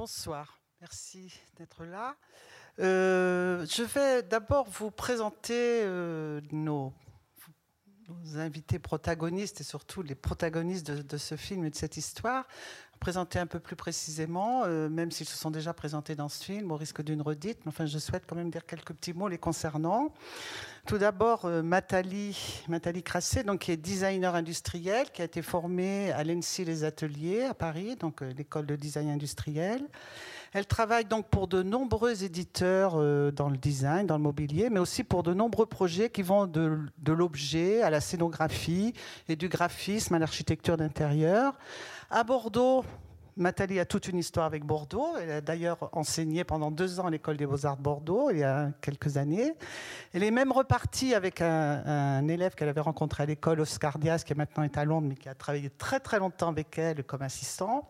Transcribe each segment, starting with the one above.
Bonsoir, merci d'être là. Euh, je vais d'abord vous présenter euh, nos, invités protagonistes et surtout les protagonistes de, ce film et de cette histoire. Présenter un peu plus précisément, euh, même s'ils se sont déjà présentés dans ce film, au risque d'une redite, mais enfin je souhaite quand même dire quelques petits mots les concernant. Tout d'abord, Matali, Matali Crassé, donc, qui est designer industriel, qui a été formée à l'ENSI Les Ateliers à Paris, donc l'école de design industriel. Elle travaille donc pour de nombreux éditeurs euh, dans le design, dans le mobilier, mais aussi pour de nombreux projets qui vont de, l'objet à la scénographie et du graphisme à l'architecture d'intérieur. À Bordeaux, Nathalie a toute une histoire avec Bordeaux. Elle a d'ailleurs enseigné pendant deux ans à l'école des beaux-arts de Bordeaux il y a quelques années. Elle est même repartie avec un, élève qu'elle avait rencontré à l'école, Oscar Diaz, qui maintenant est à Londres, mais qui a travaillé très très longtemps avec elle comme assistant.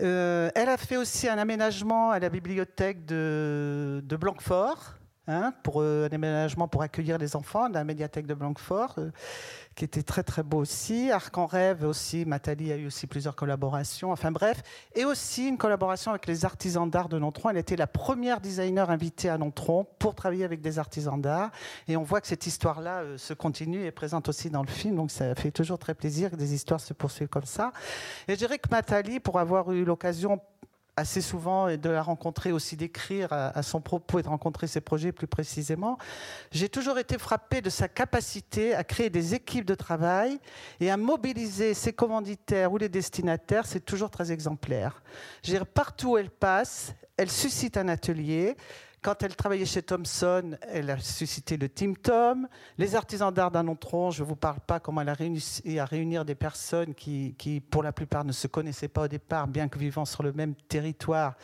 Euh, elle a fait aussi un aménagement à la bibliothèque de, de Blanquefort, hein, pour euh, un aménagement pour accueillir les enfants de la médiathèque de Blanquefort. Euh, qui était très très beau aussi. Arc en rêve aussi, Matali a eu aussi plusieurs collaborations. Enfin bref, et aussi une collaboration avec les artisans d'art de Nontron. Elle était la première designer invitée à Nontron pour travailler avec des artisans d'art. Et on voit que cette histoire-là euh, se continue et est présente aussi dans le film. Donc ça fait toujours très plaisir que des histoires se poursuivent comme ça. Et je dirais que Matali, pour avoir eu l'occasion assez souvent et de la rencontrer aussi, d'écrire à, son propos et de rencontrer ses projets plus précisément, j'ai toujours été frappée de sa capacité à créer des équipes de travail et à mobiliser ses commanditaires ou les destinataires. C'est toujours très exemplaire. Partout où elle passe, elle suscite un atelier, quand elle travaillait chez Thomson, elle a suscité le Team Tom. Les artisans d'art d'Anontron, je ne vous parle pas comment elle a réussi à réunir des personnes qui, pour la plupart, ne se connaissaient pas au départ, bien que vivant sur le même territoire.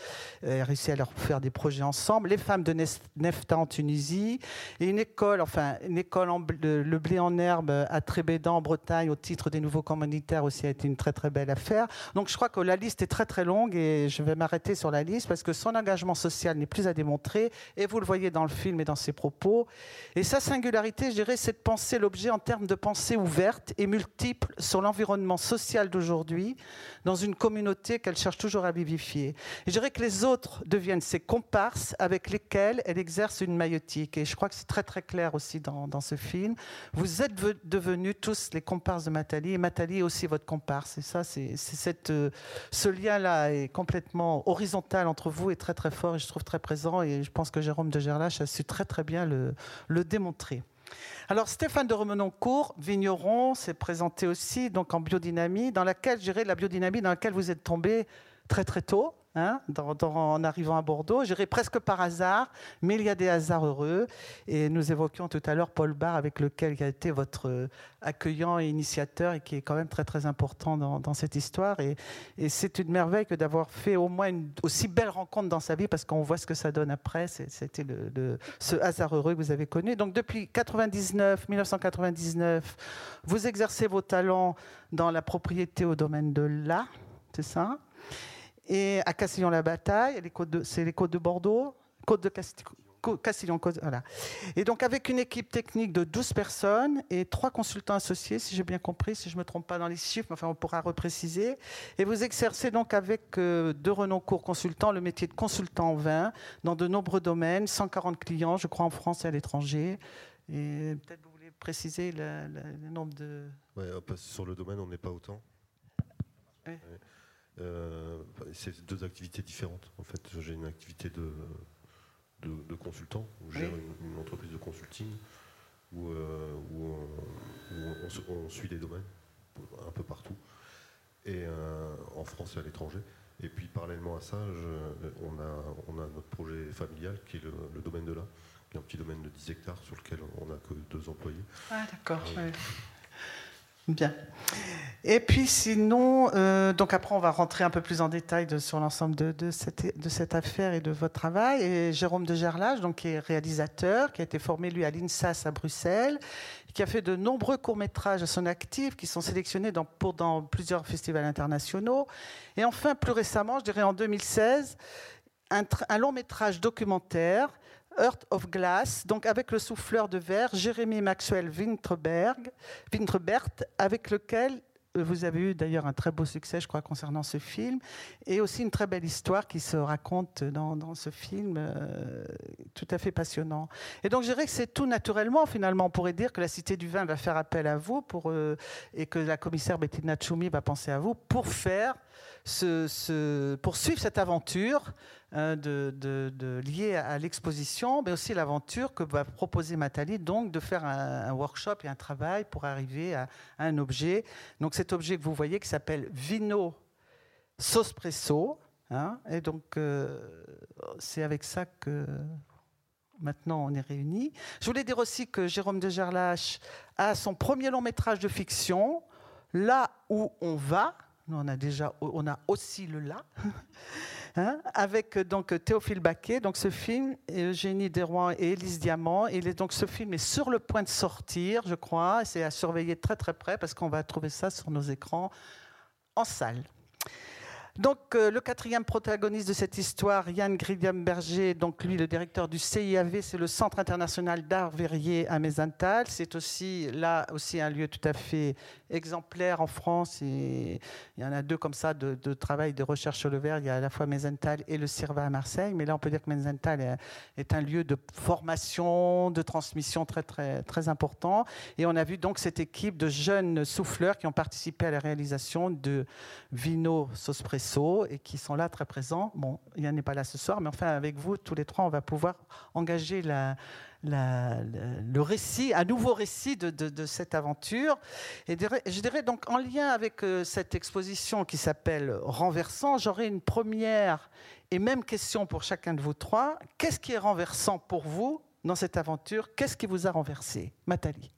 Elle a réussi à leur faire des projets ensemble. Les femmes de Nefta en Tunisie et une école, enfin, une école en le blé en herbe à Trébédan, en Bretagne, au titre des nouveaux communautaires aussi a été une très très belle affaire. Donc je crois que la liste est très très longue et je vais m'arrêter sur la liste parce que son engagement social n'est plus à démontrer et vous le voyez dans le film et dans ses propos. Et sa singularité, je dirais, c'est de penser l'objet en termes de pensée ouverte et multiple sur l'environnement social d'aujourd'hui, dans une communauté qu'elle cherche toujours à vivifier. Je dirais que les autres deviennent ses comparses avec lesquels elle exerce une maïotique. Et je crois que c'est très très clair aussi dans, dans ce film. Vous êtes devenus tous les comparses de Matali, et Matali est aussi votre comparse. Et ça, c'est cette, euh, ce lien-là est complètement horizontal entre vous et très très fort, et je trouve très présent. Et pense que Jérôme de Gerlache a su très bien le, démontrer. Alors Stéphane de Remenoncourt, vigneron, s'est présenté aussi donc en biodynamie, dans laquelle, je la biodynamie dans laquelle vous êtes tombé très très tôt, Hein, en arrivant à Bordeaux. J'irai presque par hasard, mais il y a des hasards heureux. Et nous évoquions tout à l'heure Paul Barr, avec lequel il a été votre euh, accueillant et initiateur, et qui est quand même très très important dans, cette histoire. Et, c'est une merveille que d'avoir fait au moins une aussi belle rencontre dans sa vie, parce qu'on voit ce que ça donne après. C'était ce hasard heureux que vous avez connu. Donc depuis 99, 1999, vous exercez vos talents dans la propriété au domaine de l'art, c'est ça? Et à Castillon-la-Bataille, c'est les côtes de Bordeaux, côte de Castillon. voilà. Et donc avec une équipe technique de 12 personnes et trois consultants associés, si j'ai bien compris, si je ne me trompe pas dans les chiffres, mais enfin on pourra repréciser. Et vous exercez donc avec euh, deux Renoncourt consultants le métier de consultant en vin dans de nombreux domaines, 140 clients, je crois, en France et à l'étranger. Et peut-être vous voulez préciser le, nombre de... Ouais, sur le domaine, on n'est pas autant. Ouais. Euh, c'est deux activités différentes. En fait, j'ai une activité de, de, consultant, où je gère une, entreprise de consulting, où, euh, on, suit des domaines un peu partout, et euh, en France et à l'étranger. Et puis parallèlement à ça, on, a, on, a, notre projet familial qui est le, domaine de là, qui est un petit domaine de 10 hectares sur lequel on n'a que deux employés. Ah d'accord. Bien. Et puis sinon, euh, donc après on va rentrer un peu plus en détail sur l'ensemble de, cette, affaire et de votre travail. Et Jérôme de Gerlage, donc, qui est réalisateur, qui a été formé lui à l'INSAS à Bruxelles, qui a fait de nombreux courts-métrages à son actif, qui sont sélectionnés dans, pour, dans plusieurs festivals internationaux. Et enfin, plus récemment, je dirais en 2016, un, un long métrage documentaire Earth of Glass, donc avec le souffleur de verre Jérémy Maxwell Wintrebert, avec lequel vous avez eu d'ailleurs un très beau succès, je crois, concernant ce film, et aussi une très belle histoire qui se raconte dans, ce film, euh, tout à fait passionnant. Et donc, je dirais que c'est tout naturellement, finalement, on pourrait dire que la Cité du Vin va faire appel à vous pour, euh, et que la commissaire Bettina Tchoumi va penser à vous pour faire poursuivre cette aventure hein, liée à l'exposition, mais aussi l'aventure que va proposer Matali, donc de faire un, workshop et un travail pour arriver à, un objet. Donc cet objet que vous voyez qui s'appelle Vino Sospresso. Hein, et donc euh, c'est avec ça que maintenant on est réunis. Je voulais dire aussi que Jérôme de Gerlache a son premier long métrage de fiction, Là où on va, on a déjà, on a aussi le là, hein, avec donc Théophile Baquet. Donc ce film, Eugénie Desrouen et Élise Diamant. Et donc ce film est sur le point de sortir, je crois. C'est à surveiller très très près parce qu'on va trouver ça sur nos écrans en salle. Donc, euh, le quatrième protagoniste de cette histoire, Yann Gridiam-Berger, donc lui, le directeur du CIAV, c'est le Centre international d'art verrier à Mézental. C'est aussi là aussi un lieu tout à fait exemplaire en France. Il y en a deux comme ça de, travail de recherche sur le verre. Il y a à la fois Mézental et le CIRVA à Marseille. Mais là, on peut dire que Mézental est, un lieu de formation, de transmission très très très important. Et on a vu donc cette équipe de jeunes souffleurs qui ont participé à la réalisation de Vino Et qui sont là très présents. Bon, Yann n'est pas là ce soir, mais enfin avec vous, tous les trois, on va pouvoir engager le récit, un nouveau récit de, cette aventure. Et je dirais donc en lien avec euh, cette exposition qui s'appelle Renversant, j'aurais une première et même question pour chacun de vous trois. Qu'est-ce qui est renversant pour vous dans cette aventure? Qu'est-ce qui vous a renversé? Nathalie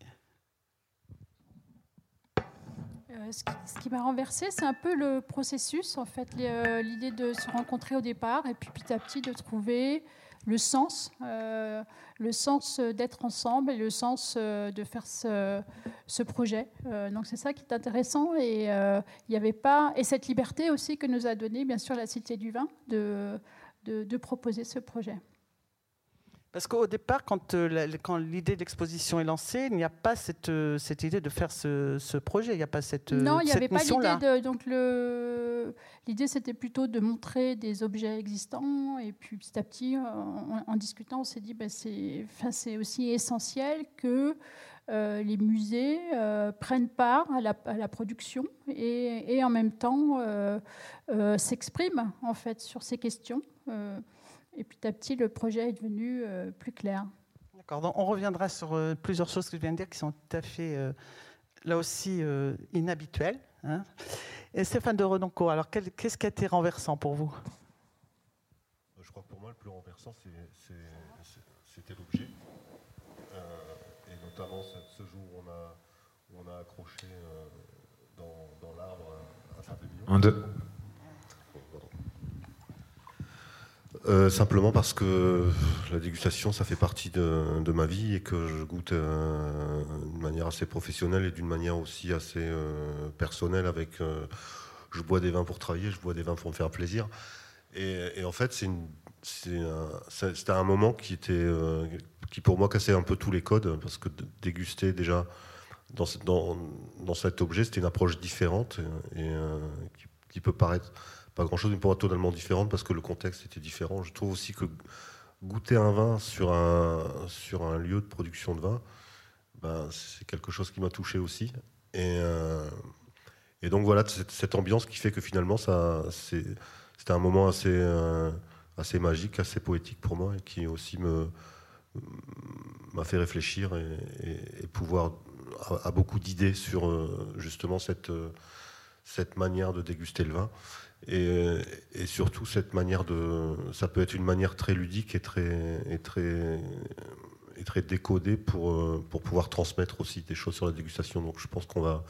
Euh, ce qui, m'a renversé, c'est un peu le processus, en fait, euh, l'idée de se rencontrer au départ et puis petit à petit de trouver le sens, euh, le sens d'être ensemble et le sens de faire ce, projet. donc c'est ça qui est intéressant et il n'y avait pas et cette liberté aussi que nous a donné bien sûr la Cité du Vin de proposer ce projet. Parce qu'au départ, quand, euh, quand l'idée d'exposition est lancée, il n'y a pas cette, euh, cette, idée de faire ce, ce, projet, il n'y a pas cette euh, Non, il n'y avait pas l'idée de... Donc le, l'idée, c'était plutôt de montrer des objets existants. Et puis petit à petit, en, discutant, on s'est dit, ben, c'est, c'est aussi essentiel que les musées prennent part à la, à la production et, et, en même temps s'expriment en fait sur ces questions. Et petit à petit, le projet est devenu euh, plus clair. D'accord. On reviendra sur euh, plusieurs choses que je viens de dire qui sont tout à fait, euh, là aussi, inhabituelles. Hein. Et Stéphane de Renoncourt, alors qu'est-ce qui a été renversant pour vous? Je crois que pour moi, le plus renversant, c'était l'objet. et notamment ce jour où on a, où on a accroché dans, dans l'arbre à Saint-Émilion. Un, deux. Euh, simplement parce que la dégustation, ça fait partie de, ma vie et que je goûte euh, d'une manière assez professionnelle et d'une manière aussi assez euh, personnelle. Avec, je bois des vins pour travailler, je bois des vins pour me faire plaisir. Et, en fait, c'était un, moment qui était, qui pour moi cassait un peu tous les codes parce que déguster déjà dans cet objet, c'était une approche différente et, qui peut paraître pas grand-chose, mais pour moi totalement différente parce que le contexte était différent. Je trouve aussi que goûter un vin sur un, sur un lieu de production de vin, ben, c'est quelque chose qui m'a touché aussi. Et, euh, et donc voilà, cette, ambiance qui fait que finalement, c'était un moment assez, euh, assez magique, assez poétique pour moi et qui aussi me m'a fait réfléchir et, pouvoir à, beaucoup d'idées sur euh, justement cette, cette manière de déguster le vin. Et, surtout cette manière de, ça peut être une manière très ludique et très et très et très décodée pour euh, pour pouvoir transmettre aussi des choses sur la dégustation. Donc je pense qu'on va,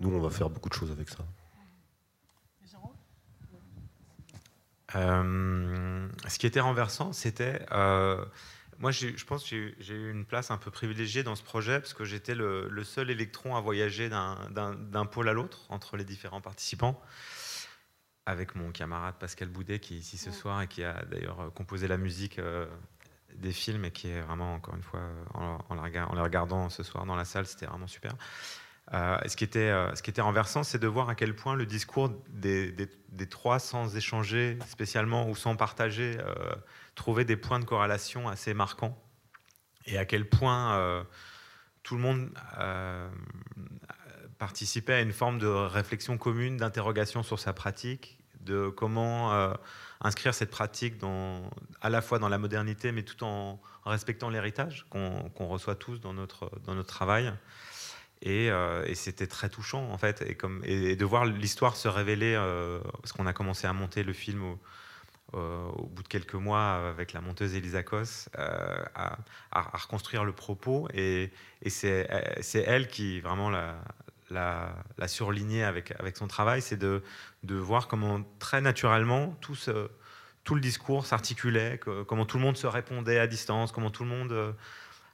nous on va faire beaucoup de choses avec ça. Euh, ce qui était renversant, c'était euh, moi, je pense que j'ai eu une place un peu privilégiée dans ce projet parce que j'étais le, le, seul électron à voyager d'un pôle à l'autre entre les différents participants avec mon camarade Pascal Boudet qui est ici ce soir et qui a d'ailleurs euh, composé la musique euh, des films et qui est vraiment, encore une fois, en, en, les regardant ce soir dans la salle, c'était vraiment super. ce, qui était, ce qui était renversant, c'est de voir à quel point le discours des, des, trois, sans échanger spécialement ou sans partager, trouvait des points de corrélation assez marquants. Et à quel point tout le monde participait à une forme de réflexion commune, d'interrogation sur sa pratique, de comment inscrire cette pratique à la fois dans la modernité, mais tout en respectant l'héritage qu'on reçoit tous dans notre, dans notre travail. Et, euh, c'était très touchant, en fait, et, comme, et, de voir l'histoire se révéler, euh, parce qu'on a commencé à monter le film au, au, bout de quelques mois avec la monteuse Elisa Kos, euh, à, à, reconstruire le propos. Et, c'est elle qui, vraiment, la, la, surligner avec, son travail, c'est de, voir comment très naturellement tout, le discours s'articulait, comment tout le monde se répondait à distance, comment tout le monde euh,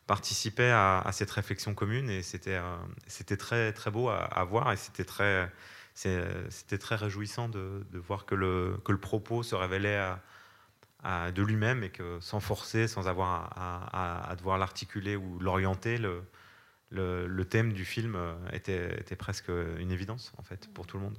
participait à, cette réflexion commune. Et c'était euh, très, beau à, voir et c'était très, réjouissant de, voir que le, propos se révélait de lui-même et que sans forcer, sans avoir à, devoir l'articuler ou l'orienter, le, thème du film euh, était, presque une évidence en fait pour tout le monde.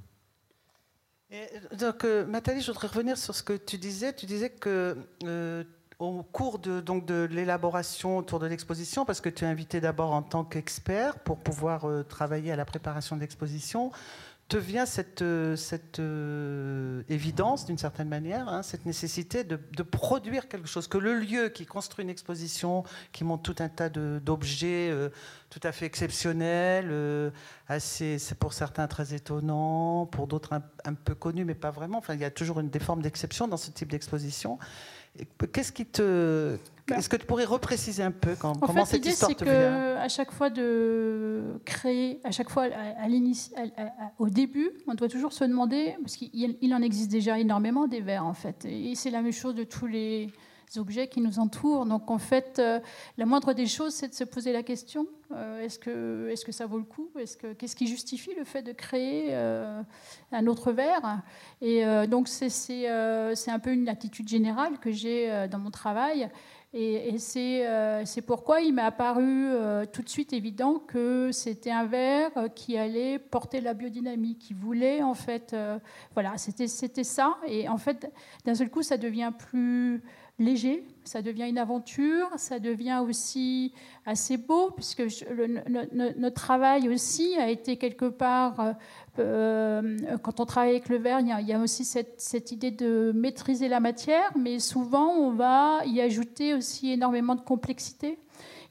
donc, euh, Nathalie, je voudrais revenir sur ce que tu disais. Tu disais que euh, au cours de, donc, de l'élaboration autour de l'exposition, parce que tu es invité d'abord en tant qu'expert pour pouvoir travailler à la préparation de l'exposition, te vient cette, euh, cette euh, évidence, d'une certaine manière, hein, cette nécessité de, produire quelque chose, que le lieu qui construit une exposition, qui montre tout un tas d'objets euh, tout à fait exceptionnels, assez, c'est pour certains très étonnant, pour d'autres un, peu connus, mais pas vraiment. Enfin, il y a toujours une, des formes d'exception dans ce type d'exposition. Qu'est-ce qui te. Est-ce que tu pourrais repréciser un peu quand, en comment fait, cette histoire te vient? À chaque fois de créer, à chaque fois à, au début, on doit toujours se demander, parce qu'il en existe déjà énormément des vers en fait, et c'est la même chose de tous les objets qui nous entourent. Donc en fait, euh, la moindre des choses, c'est de se poser la question euh, est-ce que, est que ça vaut le coup? Est-ce que, Qu'est-ce qui justifie le fait de créer euh, un autre verre Et donc c'est, c'est, un peu une attitude générale que j'ai dans mon travail. Et, c'est, c'est pourquoi il m'est apparu tout de suite évident que c'était un verre qui allait porter la biodynamie, qui voulait en fait, voilà, c'était ça. Et en fait, d'un seul coup, ça devient plus léger, ça devient une aventure, ça devient aussi assez beau, puisque notre travail aussi a été quelque part, euh, euh, quand on travaille avec le verre, il y a, aussi cette, idée de maîtriser la matière, mais souvent on va y ajouter aussi énormément de complexité.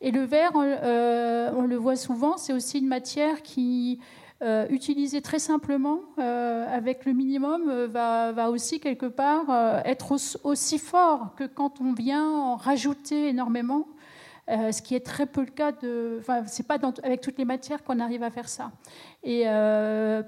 Et le verre, on euh, le voit souvent, c'est aussi une matière qui euh, utiliser très simplement, euh, avec le minimum, euh, va, aussi quelque part être aussi fort que quand on vient en rajouter énormément. Ce qui est très peu le cas de. Enfin, c'est pas avec toutes les matières qu'on arrive à faire ça. Et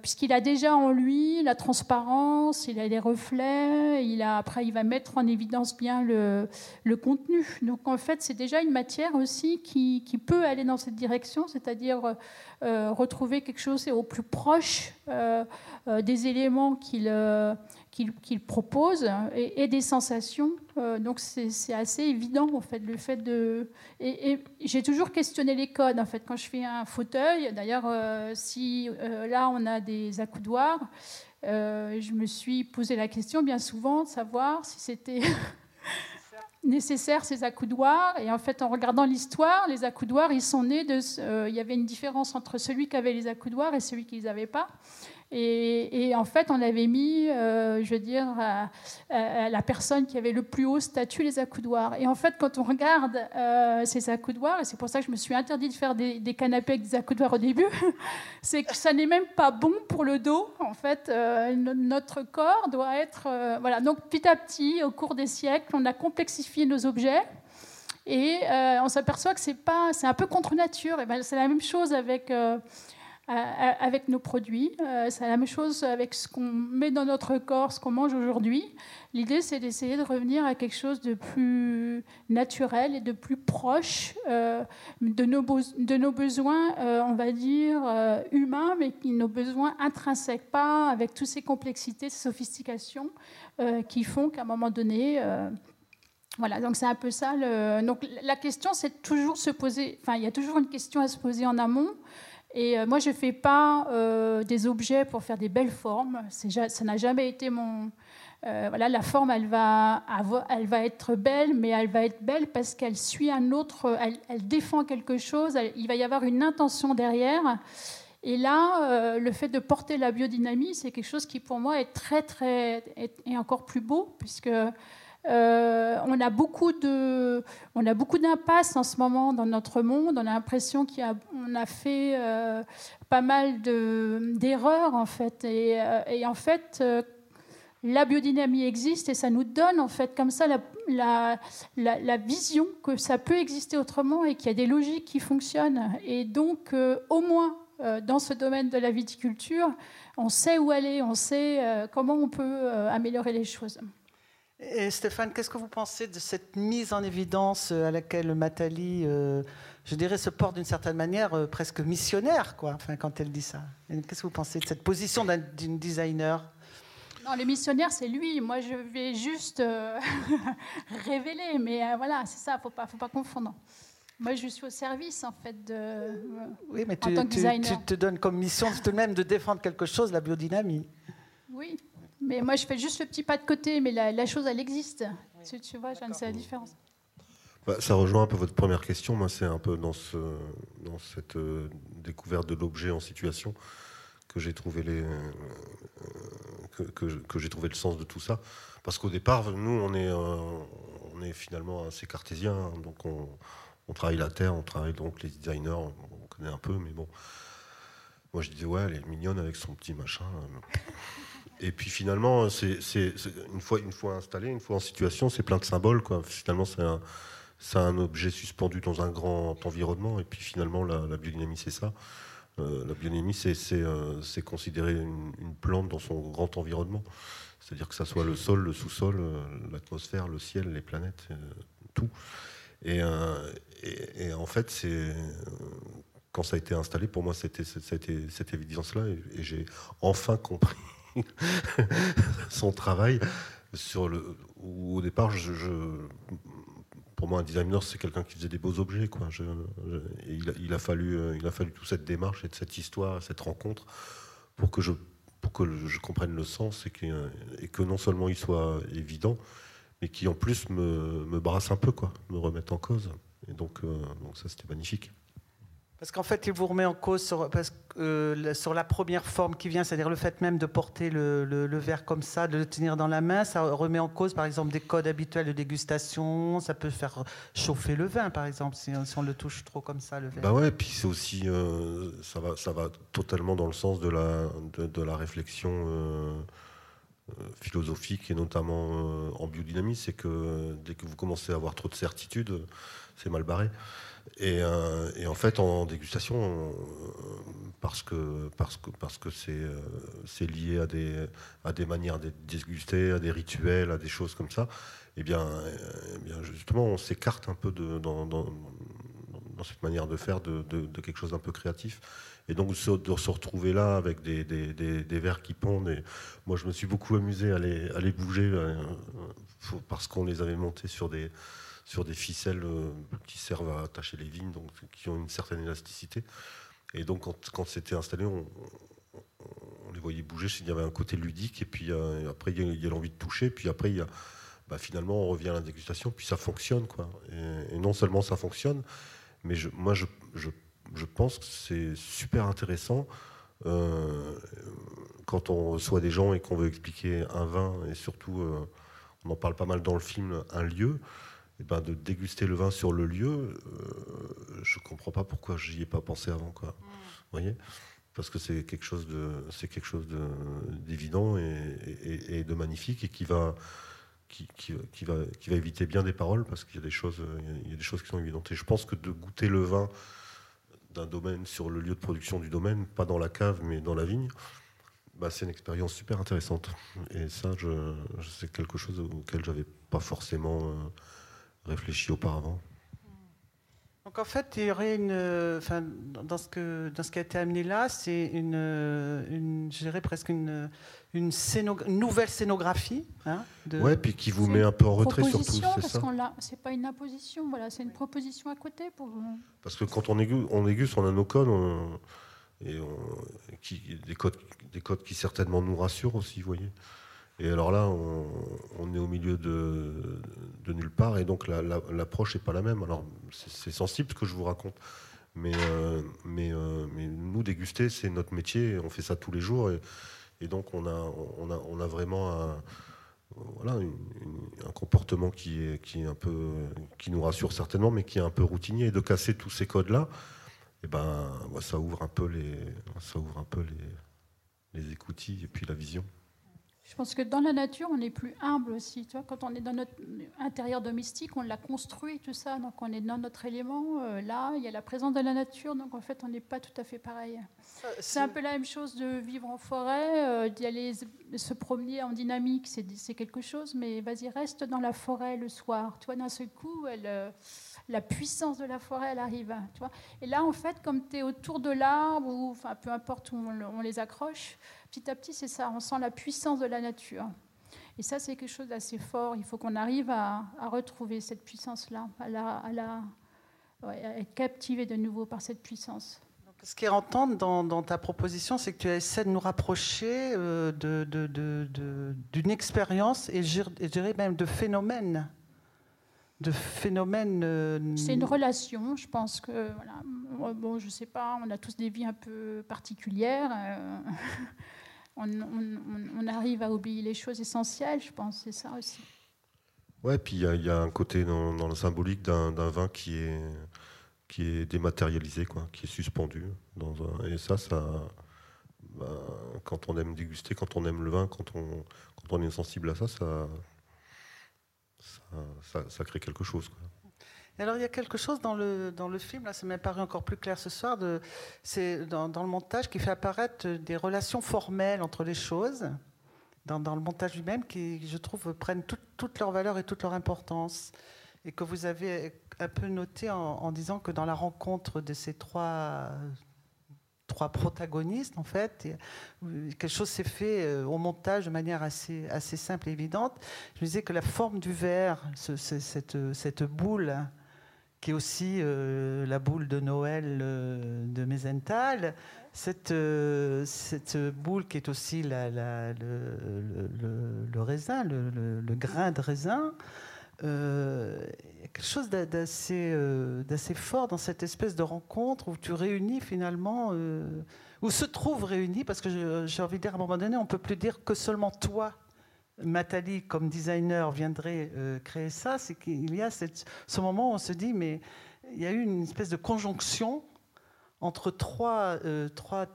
puisqu'il a déjà en lui la transparence, il a les reflets, il a après il va mettre en évidence bien le, le contenu. Donc en fait, c'est déjà une matière aussi qui, qui, peut aller dans cette direction, c'est-à-dire euh, retrouver quelque chose au plus proche euh, euh, des éléments qu'il qu'il propose et, des sensations. donc c'est assez évident en fait le fait de. Et, j'ai toujours questionné les codes en fait quand je fais un fauteuil. D'ailleurs, si là on a des accoudoirs, je me suis posé la question bien souvent de savoir si c'était nécessaires ces accoudoirs. Et en fait, en regardant l'histoire, les accoudoirs, ils sont nés de. Euh, il y avait une différence entre celui qui avait les accoudoirs et celui qui les avait pas. Et, en fait, on avait mis, euh, je veux dire, la personne qui avait le plus haut statut les accoudoirs. Et en fait, quand on regarde euh, ces accoudoirs, et c'est pour ça que je me suis interdit de faire des, canapés avec des accoudoirs au début, c'est que ça n'est même pas bon pour le dos. En fait, euh, notre corps doit être... voilà. Donc, petit à petit, au cours des siècles, on a complexifié nos objets. Et on s'aperçoit que c'est un peu contre nature. Et ben, c'est la même chose avec avec nos produits. Euh, c'est la même chose avec ce qu'on met dans notre corps, ce qu'on mange aujourd'hui. L'idée, c'est d'essayer de revenir à quelque chose de plus naturel et de plus proche euh, de, nos besoins, euh, on va dire, humains, mais nos besoins intrinsèques, pas avec toutes ces complexités, ces sophistications qui font qu'à un moment donné... Voilà, donc c'est un peu ça. Donc la question, c'est toujours se poser. Enfin, il y a toujours une question à se poser en amont. Et moi, je ne fais pas des objets pour faire des belles formes. Ça n'a jamais été mon, voilà, la forme, elle va, elle va être belle, mais elle va être belle parce qu'elle suit un autre, elle, défend quelque chose, il va y avoir une intention derrière. Et là, euh, le fait de porter la biodynamie, c'est quelque chose qui pour moi est très, très, est, encore plus beau, puisque euh, on a beaucoup de, on a beaucoup d'impasses en ce moment dans notre monde. On a l'impression qu'on a, fait euh, pas mal d'erreurs en fait, et, et en fait. la biodynamie existe et ça nous donne en fait comme ça la, vision que ça peut exister autrement et qu'il y a des logiques qui fonctionnent. Et donc, au moins euh, dans ce domaine de la viticulture, on sait où aller, on sait euh, comment on peut euh, améliorer les choses. Et Stéphane, qu'est-ce que vous pensez de cette mise en évidence à laquelle Matali, je dirais, se porte d'une certaine manière presque missionnaire, quoi, enfin, quand elle dit ça? Qu'est-ce que vous pensez de cette position d'une designer? Non, le missionnaire, c'est lui. Moi, je vais juste révéler. Mais voilà, c'est ça, il ne faut pas, faut pas confondre. Moi, je suis au service, en fait, de. Oui, mais tu, te donnes comme mission tout de même de défendre quelque chose, la biodynamie. Oui, mais moi, je fais juste le petit pas de côté, mais la, chose, elle existe. Tu, vois, j'en sais la différence. Bah, ça rejoint un peu votre première question. Moi, c'est un peu dans, ce, dans cette euh, découverte de l'objet en situation que j'ai trouvé les, euh, que, que, j'ai trouvé le sens de tout ça. Parce qu'au départ, nous, on est, euh, on est finalement assez cartésien, hein, donc on on travaille la terre, on travaille donc les designers, on connaît un peu, mais bon. Moi, je disais, ouais, elle est mignonne avec son petit machin. Et puis finalement, c'est, une, fois, installé, une fois en situation, c'est plein de symboles. Finalement, c'est un, objet suspendu dans un grand environnement. Et puis finalement, la, biodynamie, c'est ça. Euh, la biodynamie, c'est, euh, considérer une, plante dans son grand environnement. C'est-à-dire que ça soit le sol, le sous-sol, euh, l'atmosphère, le ciel, les planètes, tout. Et, en fait, quand ça a été installé, pour moi, c'était cette évidence-là, et, j'ai enfin compris son travail sur le. Au départ, je, pour moi, un designer, c'est quelqu'un qui faisait des beaux objets, quoi. et il a, fallu, euh, il a fallu toute cette démarche et cette histoire, cette rencontre, pour que je pour que je comprenne le sens et que, non seulement il soit évident, mais qui en plus me, brasse un peu, quoi, me remette en cause. Et donc, euh, donc ça, c'était magnifique. Parce qu'en fait, il vous remet en cause euh, sur la première forme qui vient, c'est-à-dire le fait même de porter le, verre comme ça, de le tenir dans la main, ça remet en cause, par exemple, des codes habituels de dégustation. Ça peut faire chauffer le vin, par exemple, si, on le touche trop comme ça, le verre. Bah ouais, puis c'est aussi, euh, ça va, totalement dans le sens de la, de, la réflexion. Philosophique et notamment en biodynamie, c'est que dès que vous commencez à avoir trop de certitudes, c'est mal barré. Euh, et, en fait, en dégustation, euh, parce que parce que parce que c'est euh, c'est lié à des à des manières de déguster, à des rituels, à des choses comme ça. Eh bien, eh justement, on s'écarte un peu de cette manière de faire de, quelque chose d'un peu créatif. Et donc de se retrouver là avec des, des, des, verres qui pondent. Et moi, je me suis beaucoup amusé à les, à les bouger parce qu'on les avait montés sur des sur des ficelles euh, qui servent à attacher les vignes, donc qui ont une certaine élasticité. Et donc quand, c'était installé, on, les voyait bouger, il y avait un côté ludique, et puis euh, après il y a, l'envie de toucher, puis après il y a, bah, finalement on revient à la dégustation, puis ça fonctionne. Quoi. Et, non seulement ça fonctionne, mais je, moi je, je, je, pense que c'est super intéressant euh, quand on reçoit des gens et qu'on veut expliquer un vin, et surtout, on en parle pas mal dans le film, un lieu. Eh ben, de déguster le vin sur le lieu, euh, je ne comprends pas pourquoi j'y ai pas pensé avant. Quoi. Mm. voyez? Parce que c'est quelque chose de, c'est quelque chose d'évident et, de magnifique et qui va, qui, va, éviter bien des paroles parce qu'il y a des choses, il y a des choses qui sont évidentes. Et je pense que de goûter le vin d'un domaine sur le lieu de production du domaine, pas dans la cave mais dans la vigne, bah, c'est une expérience super intéressante. Et ça, c'est quelque chose auquel j'avais pas forcément euh, réfléchi auparavant. Donc en fait, il y aurait une, enfin, dans ce que dans ce qui a été amené là, c'est une, une, je dirais presque une, une, nouvelle scénographie. Hein, ouais, puis qui vous met un peu en retrait surtout, c'est ça. C'est pas une imposition, voilà, c'est une proposition à côté pour. Parce que quand on éguste, on, a nos codes. et qui, des, codes, des codes qui certainement nous rassurent aussi, vous voyez. Et alors là, on, est au milieu de, de, nulle part, et donc l'approche n'est pas la même. Alors c'est sensible ce que je vous raconte, mais, euh, mais, euh, mais, nous, déguster, c'est notre métier, on fait ça tous les jours, et, et donc on a, on, a, vraiment un, comportement qui nous rassure certainement, mais qui est un peu routinier. Et de casser tous ces codes-là, eh ben, ça ouvre un peu les, ça ouvre un peu les, les écoutilles et puis la vision. Je pense que dans la nature, on est plus humble aussi. Tu vois, quand on est dans notre intérieur domestique, on l'a construit, tout ça, donc on est dans notre élément. Euh, là, il y a la présence de la nature, donc en fait, on n'est pas tout à fait pareil. C'est un peu la même chose de vivre en forêt, euh, d'y aller se promener en dynamique, c'est quelque chose, mais vas-y, reste dans la forêt le soir. Tu vois, d'un seul coup, elle, euh, la puissance de la forêt, elle arrive. Tu vois. Et là, en fait, comme tu es autour de l'arbre, ou enfin, peu importe où on les accroche, petit à petit, c'est ça, on sent la puissance de la nature. Et ça, c'est quelque chose d'assez fort. Il faut qu'on arrive à, retrouver cette puissance-là, à, la, à, la, être captivé de nouveau par cette puissance. ce qui est entendre dans, ta proposition, c'est que tu essaies de nous rapprocher euh, d'une expérience et je, dirais même de phénomènes. De phénomènes. Euh, c'est une relation, je pense que. Voilà, bon, je sais pas, on a tous des vies un peu particulières. Euh, on, arrive à oublier les choses essentielles, je pense, c'est ça aussi. Ouais, puis il y, a un côté dans, le symbolique d'un vin qui est, qui est dématérialisé, quoi, qui est suspendu. Dans et ça, ça ben, quand on aime déguster, quand on aime le vin, quand on, quand on est sensible à ça, ça, ça, crée quelque chose. Alors il y a quelque chose dans le, dans le film, là ça m'est paru encore plus clair ce soir, c'est dans, le montage qui fait apparaître des relations formelles entre les choses, dans, le montage lui-même, qui je trouve prennent toute leur valeur et toute leur importance. Et que vous avez un peu noté en, disant que dans la rencontre de ces trois, trois protagonistes, en fait, quelque chose s'est fait euh, au montage de manière assez, assez simple et évidente. Je me disais que la forme du verre, cette, cette boule, qui est aussi euh, la boule de Noël euh, de. Cette, euh, cette boule qui est aussi le, raisin, le, grain de raisin. quelque chose d'assez, d'assez fort dans cette espèce de rencontre où tu réunis finalement, où se trouvent réunis, parce que j'ai envie de dire à un moment donné, on ne peut plus dire que seulement toi Matali, comme designer, viendrait euh, créer ça, c'est qu'il y a ce moment où on se dit, mais il y a eu une espèce de conjonction entre trois, euh,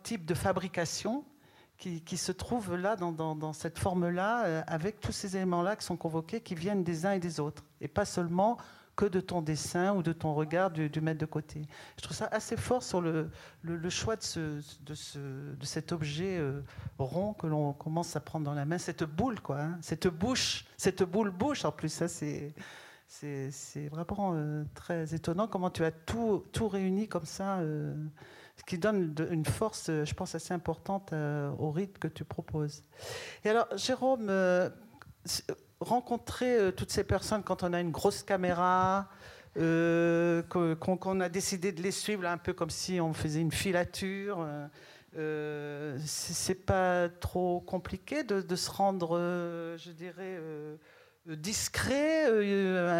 types de fabrication qui, se trouvent là, dans, cette forme-là, euh, avec tous ces éléments-là qui sont convoqués, qui viennent des uns et des autres, et pas seulement que de ton dessin ou de ton regard du, mettre de côté. Je trouve ça assez fort sur le, choix de, ce, de, ce, de, cet objet euh, rond que l'on commence à prendre dans la main, cette boule, quoi, hein. cette bouche, cette boule bouche en plus, ça c'est. Vraiment euh, très étonnant comment tu as tout, tout réuni comme ça, euh, ce qui donne une force, je pense, assez importante au rythme que tu proposes. Et alors, Jérôme, rencontrer euh, toutes ces personnes quand on a une grosse caméra, euh, qu'on a décidé de les suivre un peu comme si on faisait une filature. Euh, c'est pas trop compliqué de, se rendre, je dirais, discret,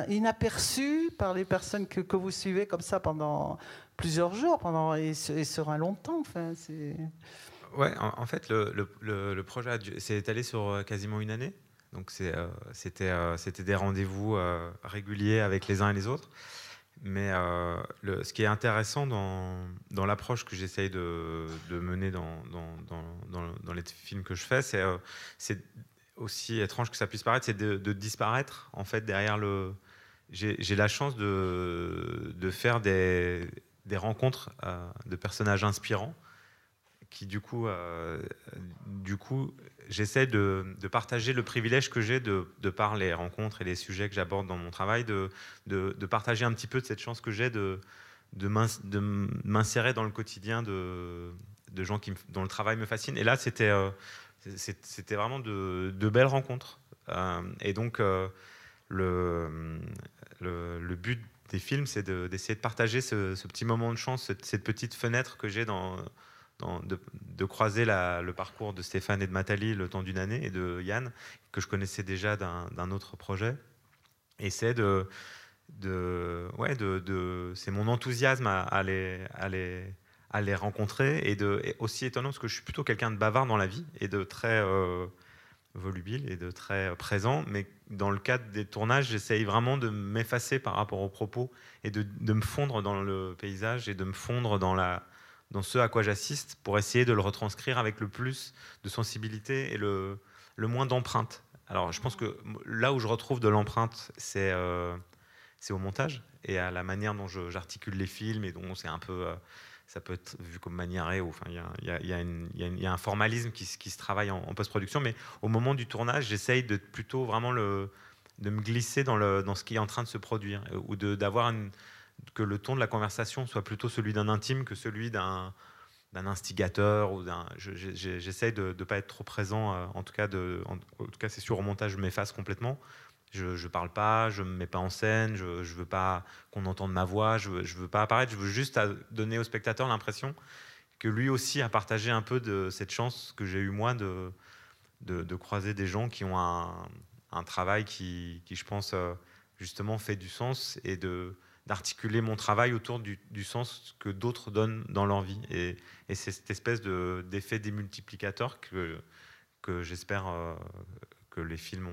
inaperçu par les personnes que, vous suivez comme ça pendant plusieurs jours, pendant et, sur un long temps. Enfin, ouais, en, fait, le, le projet s'est étalé sur quasiment une année. Donc euh, euh, c'était des rendez-vous euh, réguliers avec les uns et les autres. Mais ce qui est intéressant dans, l'approche que j'essaye de, mener dans, les films que je fais, c'est aussi étrange que ça puisse paraître, c'est de, disparaître en fait derrière le. J'ai la chance de, faire des rencontres de personnages inspirants qui du coup, du coup j'essaie de, partager le privilège que j'ai de, par les rencontres et les sujets que j'aborde dans mon travail, de, de, partager un petit peu de cette chance que j'ai de, de m'insérer dans le quotidien de, gens qui, dont le travail me fascine. Et là, c'était euh, vraiment de, belles rencontres. Euh, et donc, euh, le, le, but des films, c'est d'essayer de, partager ce, petit moment de chance, cette petite fenêtre que j'ai dans de, croiser le parcours de Stéphane et de Matali le temps d'une année et de Yann, que je connaissais déjà d'un autre projet. Et c'est de, de, ouais, de, c'est mon enthousiasme à, les, à, les, à, les, rencontrer et, de, aussi étonnant parce que je suis plutôt quelqu'un de bavard dans la vie et de très euh, volubile et de très présent, mais dans le cadre des tournages, j'essaye vraiment de m'effacer par rapport aux propos et de, de, me fondre dans le paysage et de me fondre dans, la, dans ce à quoi j'assiste pour essayer de le retranscrire avec le plus de sensibilité et le, le moins d'empreinte. Alors, je pense que là où je retrouve de l'empreinte, c'est euh, au montage et à la manière dont j'articule les films et dont c'est un peu. Euh, ça peut être vu comme maniéré. Enfin, il y a, y, y, y a, un formalisme qui, se travaille en, post-production, mais au moment du tournage, j'essaye de plutôt vraiment le, de me glisser dans, le, dans ce qui est en train de se produire ou d'avoir que le ton de la conversation soit plutôt celui d'un intime que celui d'un instigateur ou d'un. J'essaie de ne pas être trop présent. Euh, en tout cas, c'est sûr au montage, je m'efface complètement. Je ne parle pas, je me mets pas en scène, je ne veux pas qu'on entende ma voix, je ne veux, pas apparaître, je veux juste donner au spectateur l'impression que lui aussi a partagé un peu de cette chance que j'ai eu moi de, croiser des gens qui ont un, travail qui, qui, je pense, euh, justement fait du sens et de, d'articuler mon travail autour du, sens que d'autres donnent dans leur vie. Et, c'est cette espèce de, d'effet démultiplicateur que, que j'espère euh, que les films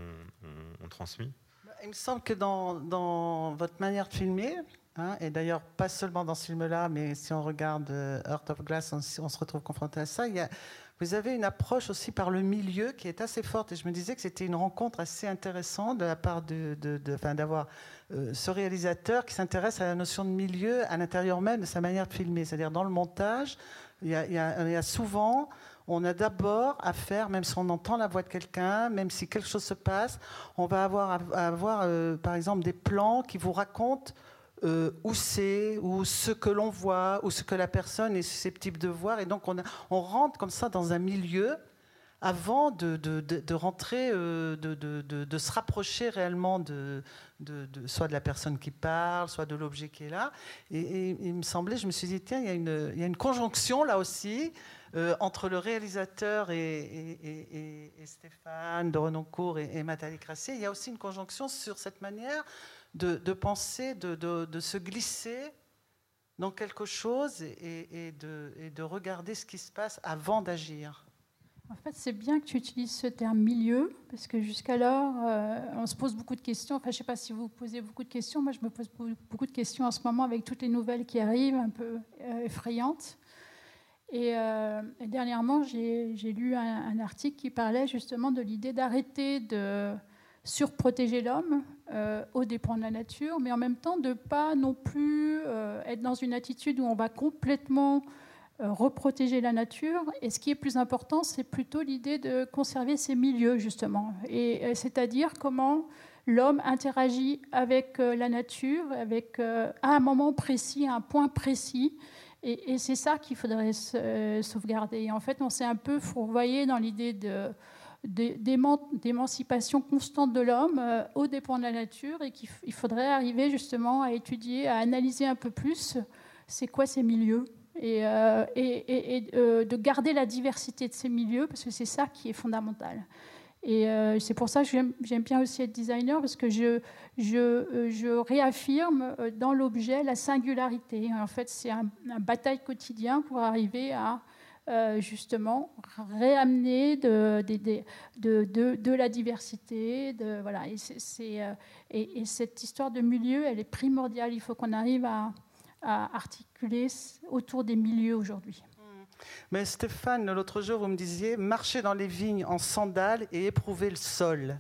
ont, transmis. Bah, il me semble que dans, dans votre manière de filmer, hein, et d'ailleurs pas seulement dans ce film-là, mais si on regarde euh, Heart of Glass, on, se retrouve confronté à ça, vous avez une approche aussi par le milieu qui est assez forte. Et je me disais que c'était une rencontre assez intéressante de la part de, d'avoir euh, ce réalisateur qui s'intéresse à la notion de milieu à l'intérieur même de sa manière de filmer. C'est-à-dire dans le montage, il y a, souvent on a d'abord à faire, même si on entend la voix de quelqu'un, même si quelque chose se passe, on va avoir avoir, euh, par exemple, des plans qui vous racontent euh, où c'est, ou ce que l'on voit, ou ce que la personne est susceptible de voir. Et donc on, rentre comme ça dans un milieu avant de, rentrer, euh, de, se rapprocher réellement de, soit de la personne qui parle, soit de l'objet qui est là. Et, il me semblait, je me suis dit, tiens, il y a une, conjonction là aussi euh, entre le réalisateur et, Stéphane de Renoncourt et, et Nathalie Crassier. Il y a aussi une conjonction sur cette manière de, penser, de, se glisser dans quelque chose et, de, regarder ce qui se passe avant d'agir. En fait, c'est bien que tu utilises ce terme milieu, parce que jusqu'alors, euh, on se pose beaucoup de questions. Enfin, je ne sais pas si vous posez beaucoup de questions. Moi, je me pose beaucoup de questions en ce moment avec toutes les nouvelles qui arrivent, un peu euh, effrayantes. Euh, et, dernièrement, j'ai lu un, article qui parlait justement de l'idée d'arrêter de surprotéger l'homme euh, au dépens de la nature, mais en même temps de pas non plus euh, être dans une attitude où on va complètement euh, reprotéger la nature. Et ce qui est plus important, c'est plutôt l'idée de conserver ces milieux, justement. Et c'est-à-dire comment l'homme interagit avec la nature, avec, à un moment précis, à un point précis. Et, c'est ça qu'il faudrait sauvegarder. En fait, on s'est un peu fourvoyé dans l'idée de d'émancipation constante de l'homme euh, au dépend de la nature et qu'il faudrait arriver justement à étudier, à analyser un peu plus c'est quoi ces milieux et, euh, euh, de garder la diversité de ces milieux parce que c'est ça qui est fondamental. Et c'est pour ça que j'aime bien aussi être designer parce que je réaffirme dans l'objet la singularité. En fait, c'est un, un, bataille quotidien pour arriver à euh, justement réamener de, la diversité. Voilà. Euh, et, cette histoire de milieu, elle est primordiale. Il faut qu'on arrive à, articuler autour des milieux aujourd'hui. Mmh. Mais Stéphane, l'autre jour, vous me disiez marcher dans les vignes en sandales et éprouver le sol.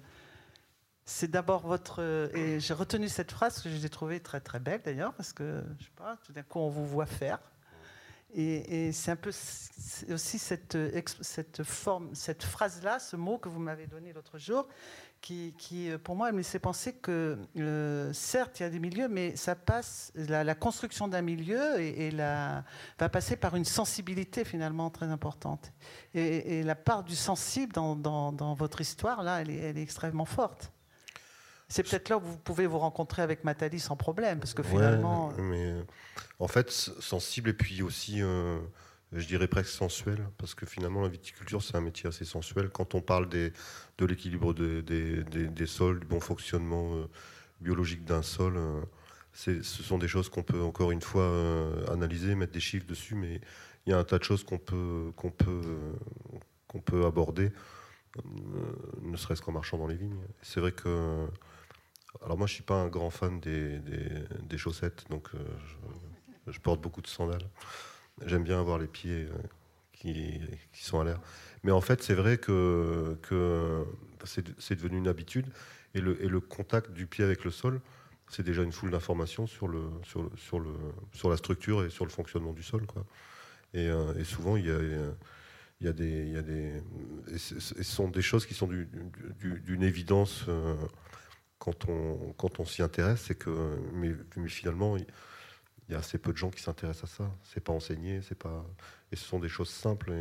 C'est d'abord votre. Et j'ai retenu cette phrase que j'ai trouvée très très belle d'ailleurs, parce que je sais pas, tout d'un coup on vous voit faire. Et, c'est un peu aussi cette, cette forme, cette phrase-là, ce mot que vous m'avez donné l'autre jour, qui, qui, pour moi, me laissait penser que, euh, certes, il y a des milieux, mais ça passe, la, construction d'un milieu et, va passer par une sensibilité finalement très importante. Et, la part du sensible dans, votre histoire, là, elle est extrêmement forte. C'est peut-être là où vous pouvez vous rencontrer avec Matali sans problème, parce que finalement. Mais, en fait, sensible et puis aussi euh, je dirais presque sensuel, parce que finalement la viticulture c'est un métier assez sensuel. Quand on parle des, de l'équilibre des, des, des, sols, du bon fonctionnement euh, biologique d'un sol, euh, ce sont des choses qu'on peut encore une fois euh, analyser, mettre des chiffres dessus, mais il y a un tas de choses qu'on peut, qu'on peut, qu'on peut aborder, ne serait-ce qu'en marchant dans les vignes. C'est vrai que... Alors moi je suis pas un grand fan des, des chaussettes, donc je, je porte beaucoup de sandales. J'aime bien avoir les pieds euh, qui, sont à l'air. Mais en fait, c'est vrai que, que c'est devenu une habitude. Et le, et le, contact du pied avec le sol, c'est déjà une foule d'informations sur, le, sur, le, sur, le, sur la structure et sur le fonctionnement du sol. Et, euh, et souvent, il y a, il y a des, il y a des, ce sont des choses qui sont d'une évidence euh, quand on, quand on s'y intéresse. C'est que, mais, finalement, il y a assez peu de gens qui s'intéressent à ça. C'est pas enseigné, c'est pas. Et ce sont des choses simples.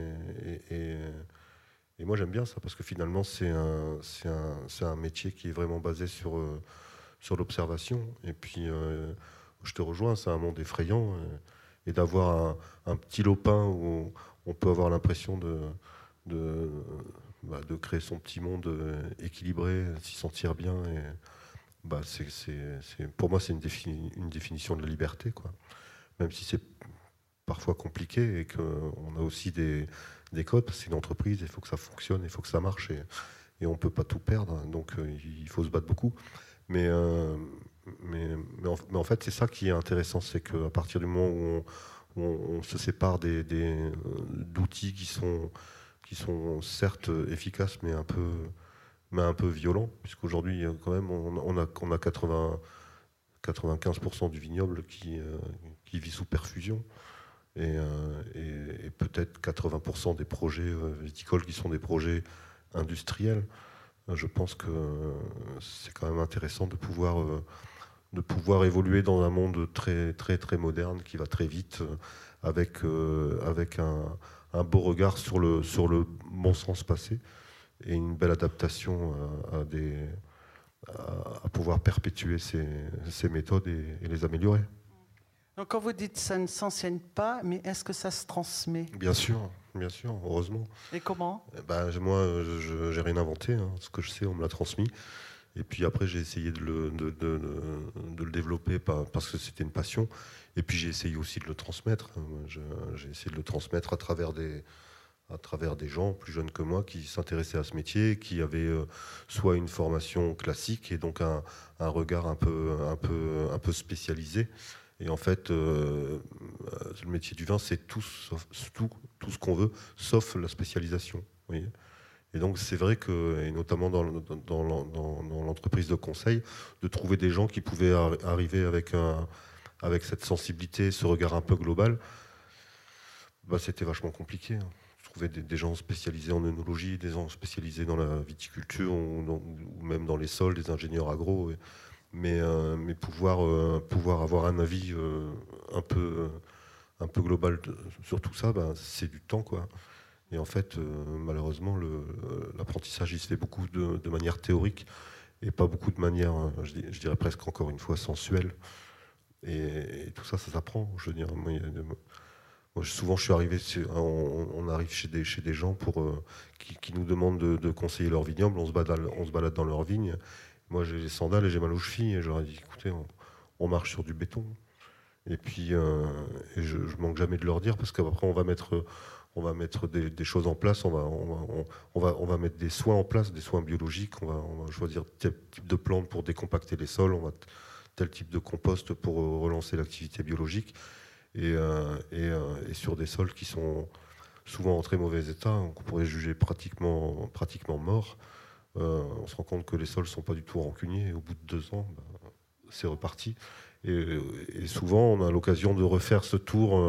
Et, et, moi, j'aime bien ça parce que finalement, c'est un, un, un, métier qui est vraiment basé sur, euh, sur l'observation. Et puis, euh, je te rejoins, c'est un monde effrayant. Et, d'avoir un, petit lopin où on peut avoir l'impression de, bah, de, créer son petit monde euh, équilibré, s'y sentir bien. Bah, pour moi, c'est une, définition de la liberté. Même si c'est parfois compliqué et qu'on a aussi des, des codes, c'est une entreprise, il faut que ça fonctionne, il faut que ça marche et, on ne peut pas tout perdre, donc euh, il faut se battre beaucoup. Mais, euh, mais, en, fait, c'est ça qui est intéressant, c'est qu'à partir du moment où on, se sépare des, des, d'outils qui sont, sont certes efficaces, mais un peu mais un peu violent, puisqu'aujourd'hui, quand même, on, a, on a 80, 95% du vignoble qui, euh, qui vit sous perfusion. Et, euh, peut-être 80% des projets euh, viticoles qui sont des projets industriels. Je pense que c'est quand même intéressant de pouvoir, de pouvoir évoluer dans un monde très, très, très moderne qui va très vite, avec, avec un, un beau regard sur le, sur le bon sens passé et une belle adaptation à, des, à, pouvoir perpétuer ces, ces méthodes et, les améliorer. Donc quand vous dites ça ne s'enseigne pas, mais est-ce que ça se transmet? Bien sûr, bien sûr, heureusement. Et comment? Eh ben, Moi, je n'ai rien inventé. Hein. Ce que je sais, on me l'a transmis. Et puis après, j'ai essayé de le, de, le développer parce que c'était une passion. Et puis j'ai essayé aussi de le transmettre. J'ai essayé de le transmettre à travers des, à travers des gens plus jeunes que moi qui s'intéressaient à ce métier, qui avaient euh, soit une formation classique et donc un, un, regard un peu, un, peu, un peu spécialisé. Et en fait, euh, le métier du vin, c'est tout, tout, tout ce qu'on veut, sauf la spécialisation. Et donc c'est vrai que, et notamment dans, l'entreprise de conseil, de trouver des gens qui pouvaient arriver avec, avec cette sensibilité, ce regard un peu global, bah, c'était vachement compliqué. Hein des, gens spécialisés en œnologie, des gens spécialisés dans la viticulture ou, même dans les sols, des ingénieurs agro. Mais, euh, mais pouvoir, euh, pouvoir avoir un avis euh, un, peu, un peu global sur tout ça, ben, c'est du temps. Quoi. Et en fait, malheureusement, l'apprentissage, il se fait beaucoup de, manière théorique et pas beaucoup de manière, je, dirais presque encore une fois, sensuelle. Et, tout ça, ça s'apprend. Je veux dire, souvent, je suis arrivé, on, arrive chez des, chez des gens pour, euh, qui, nous demandent de, conseiller leur vignoble. On se, balade, on se balade dans leur vigne. Moi, j'ai les sandales et j'ai mal aux chevilles. Et je leur ai dit, écoutez, on, marche sur du béton. Et puis, euh, je, ne manque jamais de leur dire parce qu'après, on va mettre, on va mettre des, choses en place. On va, mettre des soins en place, des soins biologiques. On va, choisir tel type de plantes pour décompacter les sols. On va tel type de compost pour relancer l'activité biologique. Euh, euh, et, sur des sols qui sont souvent en très mauvais état, qu'on pourrait juger pratiquement, morts. Euh, on se rend compte que les sols ne sont pas du tout rancuniers. Et au bout de deux ans, ben, c'est reparti. Et, souvent, on a l'occasion de refaire ce tour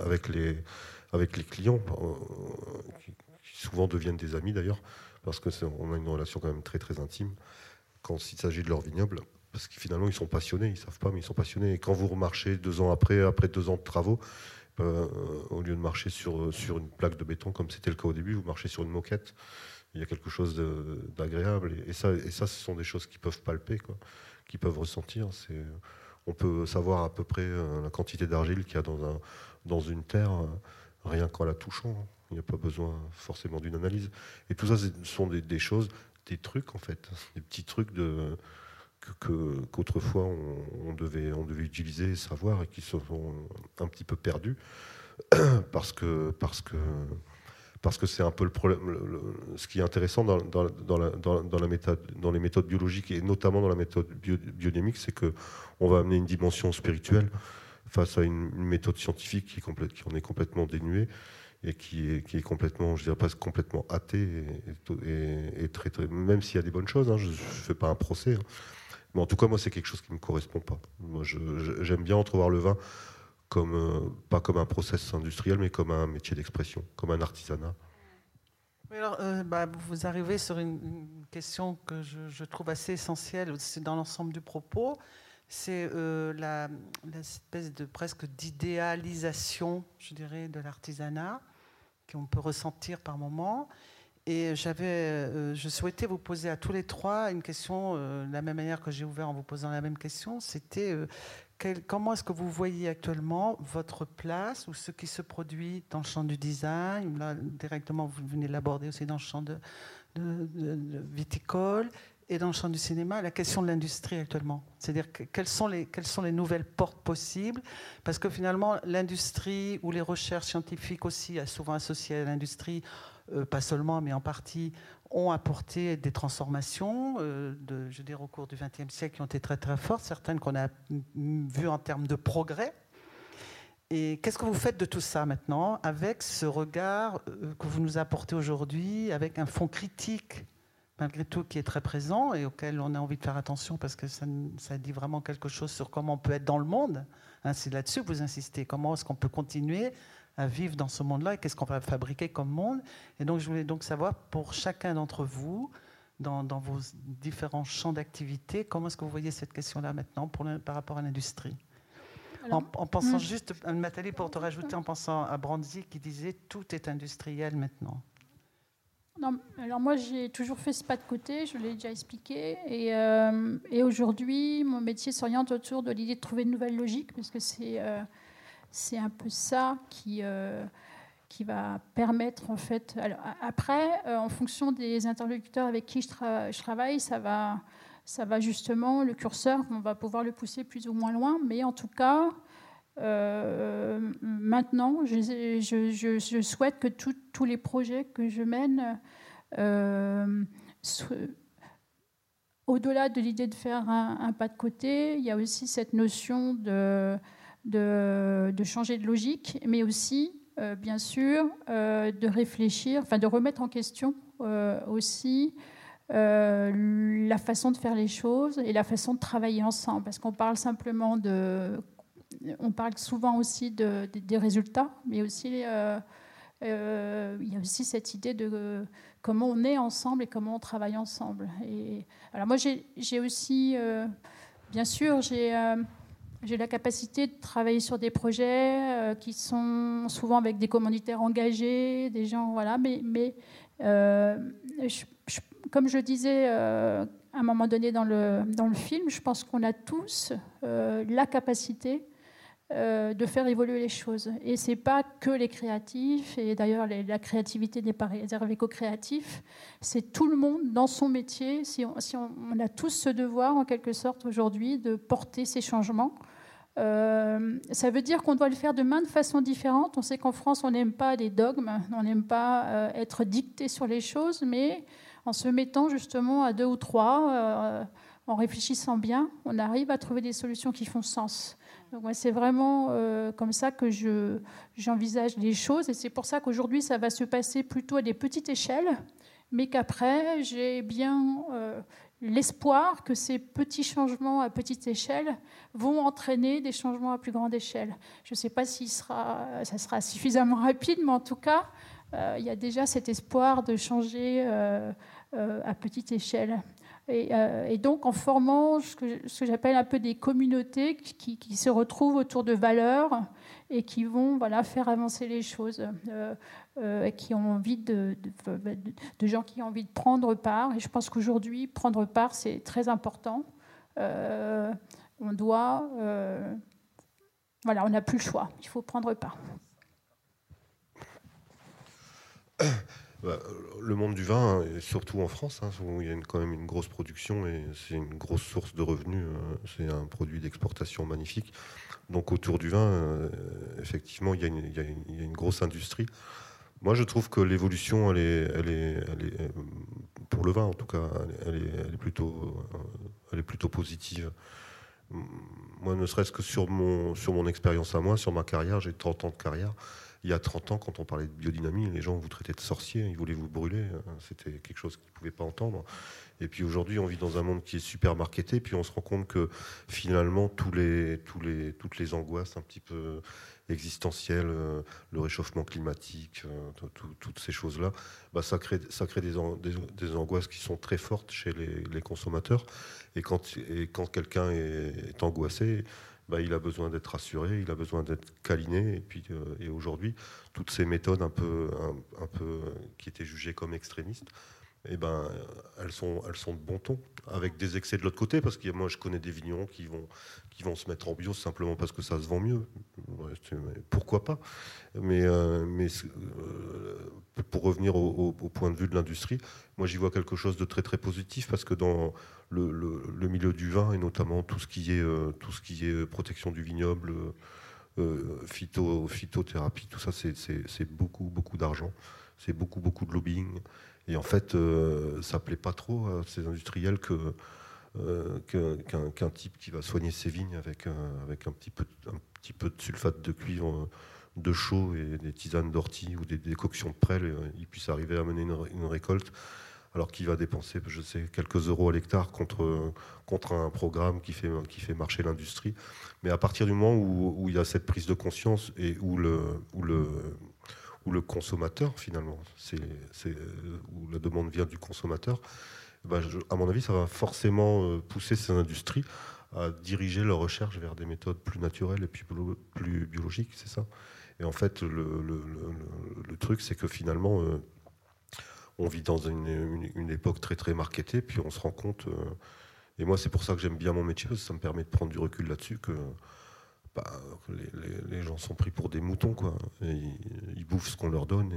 avec, les, avec les clients, qui, souvent deviennent des amis d'ailleurs, parce qu'on a une relation quand même très très intime quand il s'agit de leur vignoble parce que finalement ils sont passionnés, ils savent pas, mais ils sont passionnés. Et quand vous remarchez deux ans après, après deux ans de travaux, euh, au lieu de marcher sur, sur une plaque de béton comme c'était le cas au début, vous marchez sur une moquette. Il y a quelque chose d'agréable. Et, ça, ça, ce sont des choses qui peuvent palper, qui peuvent ressentir. on peut savoir à peu près la quantité d'argile qu'il y a dans, un, dans une terre, rien qu'en la touchant. Il n'y a pas besoin forcément d'une analyse. Et tout ça, ce sont des, choses, des trucs en fait, des petits trucs de qu'autrefois on, devait, on devait utiliser et savoir et qui se sont un petit peu perdus parce que parce que parce que c'est un peu le problème. ce qui est intéressant dans, dans, dans, dans, les méthodes biologiques et notamment dans la méthode biodynamique, c'est que on va amener une dimension spirituelle face à une, méthode scientifique qui, en est complètement dénuée et qui est, qui complètement, je dirais pas complètement athée et, même s'il y a des bonnes choses, hein, je ne fais pas un procès, hein. mais en tout cas moi c'est quelque chose qui ne me correspond pas. Moi j'aime bien entrevoir le vin euh, pas comme un process industriel, mais comme un métier d'expression, comme un artisanat. euh, bah, vous arrivez sur une, question que je, trouve assez essentielle, dans l'ensemble du propos, c'est euh, la, espèce de presque d'idéalisation, je dirais, de l'artisanat qu'on peut ressentir par moments. Et j'avais, euh, je souhaitais vous poser à tous les trois une question, de la même manière que j'ai ouvert en vous posant la même question. C'était comment est-ce que vous voyez actuellement votre place ou ce qui se produit dans le champ du design? Là, directement, vous venez l'aborder aussi dans le champ de, viticole et dans le champ du cinéma, la question de l'industrie actuellement. C'est-à-dire quelles sont, les, quelles sont les nouvelles portes possibles? Parce que finalement, l'industrie ou les recherches scientifiques aussi, souvent associées à l'industrie, euh, pas seulement, mais en partie, ont apporté des transformations, euh, de, je dire, au cours du XXe siècle, qui ont été très très fortes, certaines qu'on a vues en termes de progrès. Et qu'est-ce que vous faites de tout ça maintenant, avec ce regard euh, que vous nous apportez aujourd'hui, avec un fond critique malgré tout, qui est très présent et auquel on a envie de faire attention parce que ça, ça dit vraiment quelque chose sur comment on peut être dans le monde. Hein, c'est là-dessus que vous insistez. Comment est-ce qu'on peut continuer à vivre dans ce monde-là et qu'est-ce qu'on va fabriquer comme monde Et donc, je voulais donc savoir pour chacun d'entre vous, dans, dans, vos différents champs d'activité, comment est-ce que vous voyez cette question-là maintenant pour par rapport à l'industrie? En, pensant hmm. juste, Nathalie, pour te rajouter, en pensant à Brandy qui disait tout est industriel maintenant. Non, alors moi j'ai toujours fait ce pas de côté, je l'ai déjà expliqué, et, euh, et aujourd'hui mon métier s'oriente autour de l'idée de trouver une nouvelle logique, parce que c'est euh, c'est un peu ça qui, euh, qui va permettre en fait. Alors, après, en fonction des interlocuteurs avec qui je, travaille, ça va, ça va justement, le curseur, on va pouvoir le pousser plus ou moins loin, mais en tout cas, euh, maintenant, je, je, souhaite que tous les projets que je mène, euh, au-delà de l'idée de faire un, pas de côté, il y a aussi cette notion de, de, changer de logique, mais aussi, euh, bien sûr, de réfléchir, enfin de remettre en question aussi la façon de faire les choses et la façon de travailler ensemble. Parce qu'on parle simplement de on parle souvent aussi des résultats, mais aussi euh, euh, il y a aussi cette idée de comment on est ensemble et comment on travaille ensemble. Et, alors moi, j'ai aussi, euh, bien sûr, j'ai la capacité de travailler sur des projets qui sont souvent avec des commanditaires engagés, des gens, voilà, mais, mais comme je disais à un moment donné dans le, dans le film, je pense qu'on a tous la capacité euh, de faire évoluer les choses. Et c'est pas que les créatifs, et d'ailleurs la créativité n'est pas réservée qu'aux créatifs, c'est tout le monde dans son métier. Si on, si on, a tous ce devoir, en quelque sorte, aujourd'hui, de porter ces changements. Euh, ça veut dire qu'on doit le faire de main de façon différente. On sait qu'en France, on n'aime pas les dogmes, on n'aime pas euh, être dicté sur les choses, mais en se mettant justement à deux ou trois, en réfléchissant bien, on arrive à trouver des solutions qui font sens c'est vraiment euh, comme ça que je, j'envisage les choses. Et c'est pour ça qu'aujourd'hui, ça va se passer plutôt à des petites échelles, mais qu'après, j'ai bien euh, l'espoir que ces petits changements à petite échelle vont entraîner des changements à plus grande échelle. Je ne sais pas si sera, ça sera suffisamment rapide, mais en tout cas, euh, il y a déjà cet espoir de changer à petite échelle. Euh, et, donc en formant ce que, j'appelle un peu des communautés qui, se retrouvent autour de valeurs et qui vont voilà, faire avancer les choses, euh, euh, qui ont envie de, de, gens qui ont envie de prendre part. Et je pense qu'aujourd'hui, prendre part, c'est très important. on doit, voilà, on n'a plus le choix. Il faut prendre part. Bah, le monde du vin, surtout en France, hein, où il y a quand même une grosse production et c'est une grosse source de revenus. Euh, c'est un produit d'exportation magnifique. Donc autour du vin, euh, effectivement, il y, a une, grosse industrie. Moi, je trouve que l'évolution, euh, pour le vin en tout cas, elle est, plutôt, elle est plutôt positive. Moi, ne serait-ce que sur mon expérience à moi, sur ma carrière, j'ai 30 ans de carrière il y a 30 ans, quand on parlait de biodynamie, les gens vous traitaient de sorcier, ils voulaient vous brûler. C'était quelque chose qu'ils ne pouvaient pas entendre. Et puis aujourd'hui, on vit dans un monde qui est super marketé, puis on se rend compte que finalement, toutes les angoisses un petit peu existentielles, euh, le réchauffement climatique, euh, toutes ces choses-là, bah, ça crée, des, angoisses qui sont très fortes chez les, consommateurs. Et quand quelqu'un est angoissé, bah, il a besoin d'être rassuré, il a besoin d'être câliné. Et, puis, euh, aujourd'hui, toutes ces méthodes un peu, un, peu, euh, qui étaient jugées comme extrémistes, eh ben, elles, sont, elles sont de bon ton, avec des excès de l'autre côté, parce que moi je connais des vignerons qui vont, qui vont se mettre en bio simplement parce que ça se vend mieux. Pourquoi pas? Mais, euh, mais pour revenir au, point de vue de l'industrie, moi j'y vois quelque chose de très très positif, parce que dans le, milieu du vin et notamment tout ce qui est, euh, tout ce qui est protection du vignoble, euh, phyto, phytothérapie, tout ça, c'est beaucoup, beaucoup d'argent. C'est beaucoup, beaucoup de lobbying. Et en fait, euh, ça plaît pas trop à ces industriels que qu'un type qui va soigner ses vignes avec, avec un, petit peu, de sulfate de cuivre de chaud et des tisanes d'ortie ou des décoctions de prêle, il puisse arriver à mener une récolte alors qu'il va dépenser, je sais, quelques euros à l'hectare contre, un programme qui fait, marcher l'industrie. Mais à partir du moment où, il y a cette prise de conscience et où le, où le consommateur, finalement, c'est, où la demande vient du consommateur, ben à mon avis, ça va forcément euh, pousser ces industries à diriger leur recherche vers des méthodes plus naturelles et plus, plus biologiques, c'est ça? Et en fait, le, truc, c'est que finalement, euh, on vit dans une, époque très très marketée, puis on se rend compte, euh, et moi c'est pour ça que j'aime bien mon métier, parce que ça me permet de prendre du recul là-dessus, que, bah, les, gens sont pris pour des moutons, quoi. ils, bouffent ce qu'on leur donne,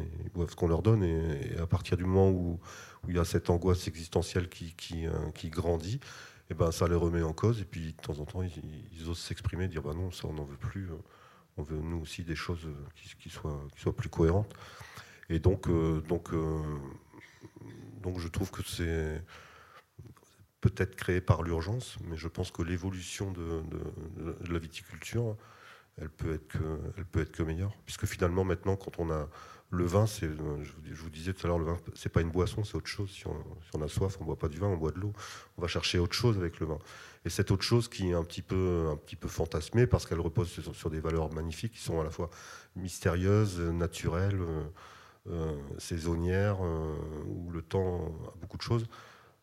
et à partir du moment où, il y a cette angoisse existentielle qui, euh, grandit, et ben ça les remet en cause, et puis de temps en temps ils, osent s'exprimer, dire bah non, ça on n'en veut plus, euh, on veut nous aussi des choses qui, soient, qui soient plus cohérentes. Et donc, donc donc je trouve que c'est peut-être créé par l'urgence, mais je pense que l'évolution de, la viticulture, elle peut être que, peut être que meilleure, puisque finalement maintenant, quand on a le vin, c'est, je vous disais tout à l'heure, le vin, c'est pas une boisson, c'est autre chose. Si on, a soif, on boit pas du vin, on boit de l'eau. On va chercher autre chose avec le vin. Et cette autre chose qui est un petit peu, un petit peu fantasmée parce qu'elle repose sur, des valeurs magnifiques qui sont à la fois mystérieuses, naturelles. Euh, euh, où le temps a beaucoup de choses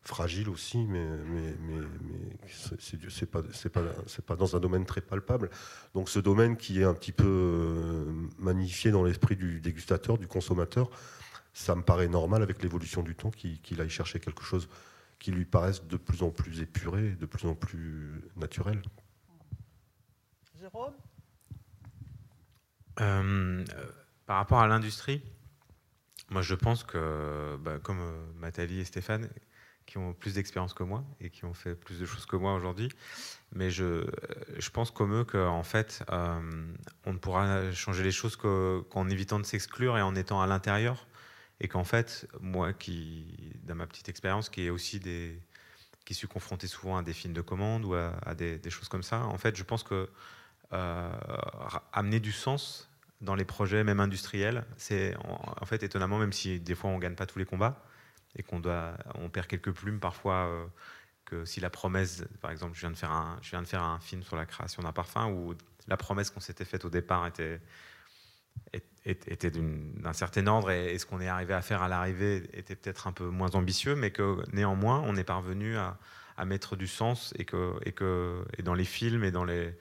fragile aussi, mais, mais, mais, mais c'est pas, pas, pas dans un domaine très palpable. Donc ce domaine qui est un petit peu euh, magnifié dans l'esprit du dégustateur, du consommateur, ça me paraît normal avec l'évolution du temps qu'il aille chercher quelque chose qui lui paraisse de plus en plus épuré, de plus en plus naturel. Jérôme? Par rapport à l'industrie, moi, je pense que, bah, comme euh, Nathalie et Stéphane, qui ont plus d'expérience que moi et qui ont fait plus de choses que moi aujourd'hui, mais je, euh, je pense comme eux qu'en fait, euh, on ne pourra changer les choses qu'en évitant de s'exclure et en étant à l'intérieur. Et qu'en fait, moi, qui, dans ma petite expérience, qui est aussi des, qui suis confronté souvent à des films de commande ou à, des, choses comme ça, en fait, je pense que amener du sens dans les projets, même industriels. C'est en, fait étonnamment, même si des fois on gagne pas tous les combats et qu'on perd quelques plumes parfois. Euh, que si la promesse, par exemple, je viens de faire un, film sur la création d'un parfum où la promesse qu'on s'était faite au départ était d'un certain ordre et, ce qu'on est arrivé à faire à l'arrivée était peut-être un peu moins ambitieux, mais que néanmoins on est parvenu à, mettre du sens et que, dans les films et dans les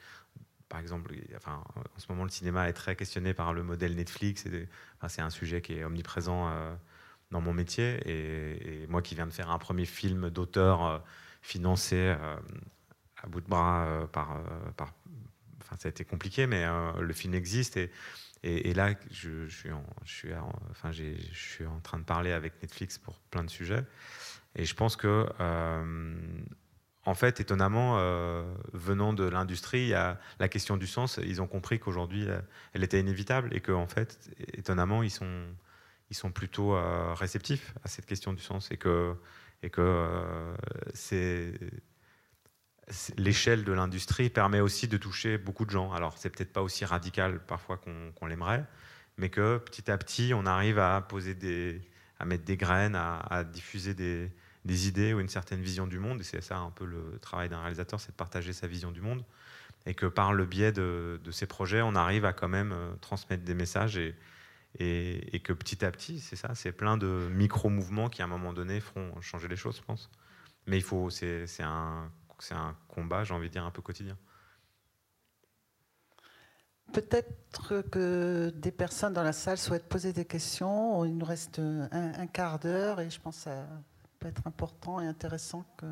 par exemple, enfin, en ce moment, le cinéma est très questionné par le modèle Netflix. c'est un sujet qui est omniprésent euh, dans mon métier. Et, moi qui viens de faire un premier film d'auteur euh, financé euh, à bout de bras par, par, Enfin, ça a été compliqué, mais le film existe et, là, je, suis en, enfin, je suis en train de parler avec Netflix pour plein de sujets. Et je pense que, en fait, étonnamment, venant de l'industrie, la question du sens. Ils ont compris qu'aujourd'hui, elle était inévitable et qu'en fait, étonnamment, ils sont, ils sont plutôt réceptifs à cette question du sens et que, c'est l'échelle de l'industrie permet aussi de toucher beaucoup de gens. Alors, c'est peut-être pas aussi radical parfois qu'on l'aimerait, mais que petit à petit, on arrive à poser des, à mettre des graines, à, diffuser des, idées ou une certaine vision du monde. Et c'est ça un peu le travail d'un réalisateur, c'est de partager sa vision du monde. Et que par le biais de, ces projets, on arrive à quand même euh, transmettre des messages et, que petit à petit, c'est ça, c'est plein de micro-mouvements qui à un moment donné feront changer les choses, je pense. Mais il faut, c'est un un combat, j'ai envie de dire, un peu quotidien. Peut-être que des personnes dans la salle souhaitent poser des questions. Il nous reste un, quart d'heure et je pense que ça peut être important et intéressant que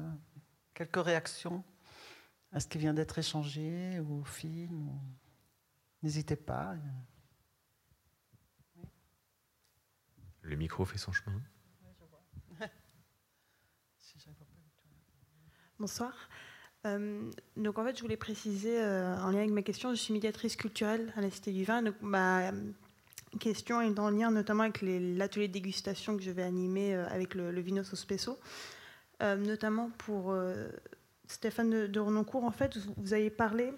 quelques réactions à ce qui vient d'être échangé ou au film. N'hésitez pas. Le micro fait son chemin. Bonsoir. Euh, donc en fait, je voulais préciser euh, en lien avec ma question, je suis médiatrice culturelle à la Cité du Vin. Donc ma euh, question est en lien notamment avec l'atelier de dégustation que je vais animer avec le, Vino Sospeso, notamment pour Stéphane de, de, Renoncourt. En fait, vous avez parlé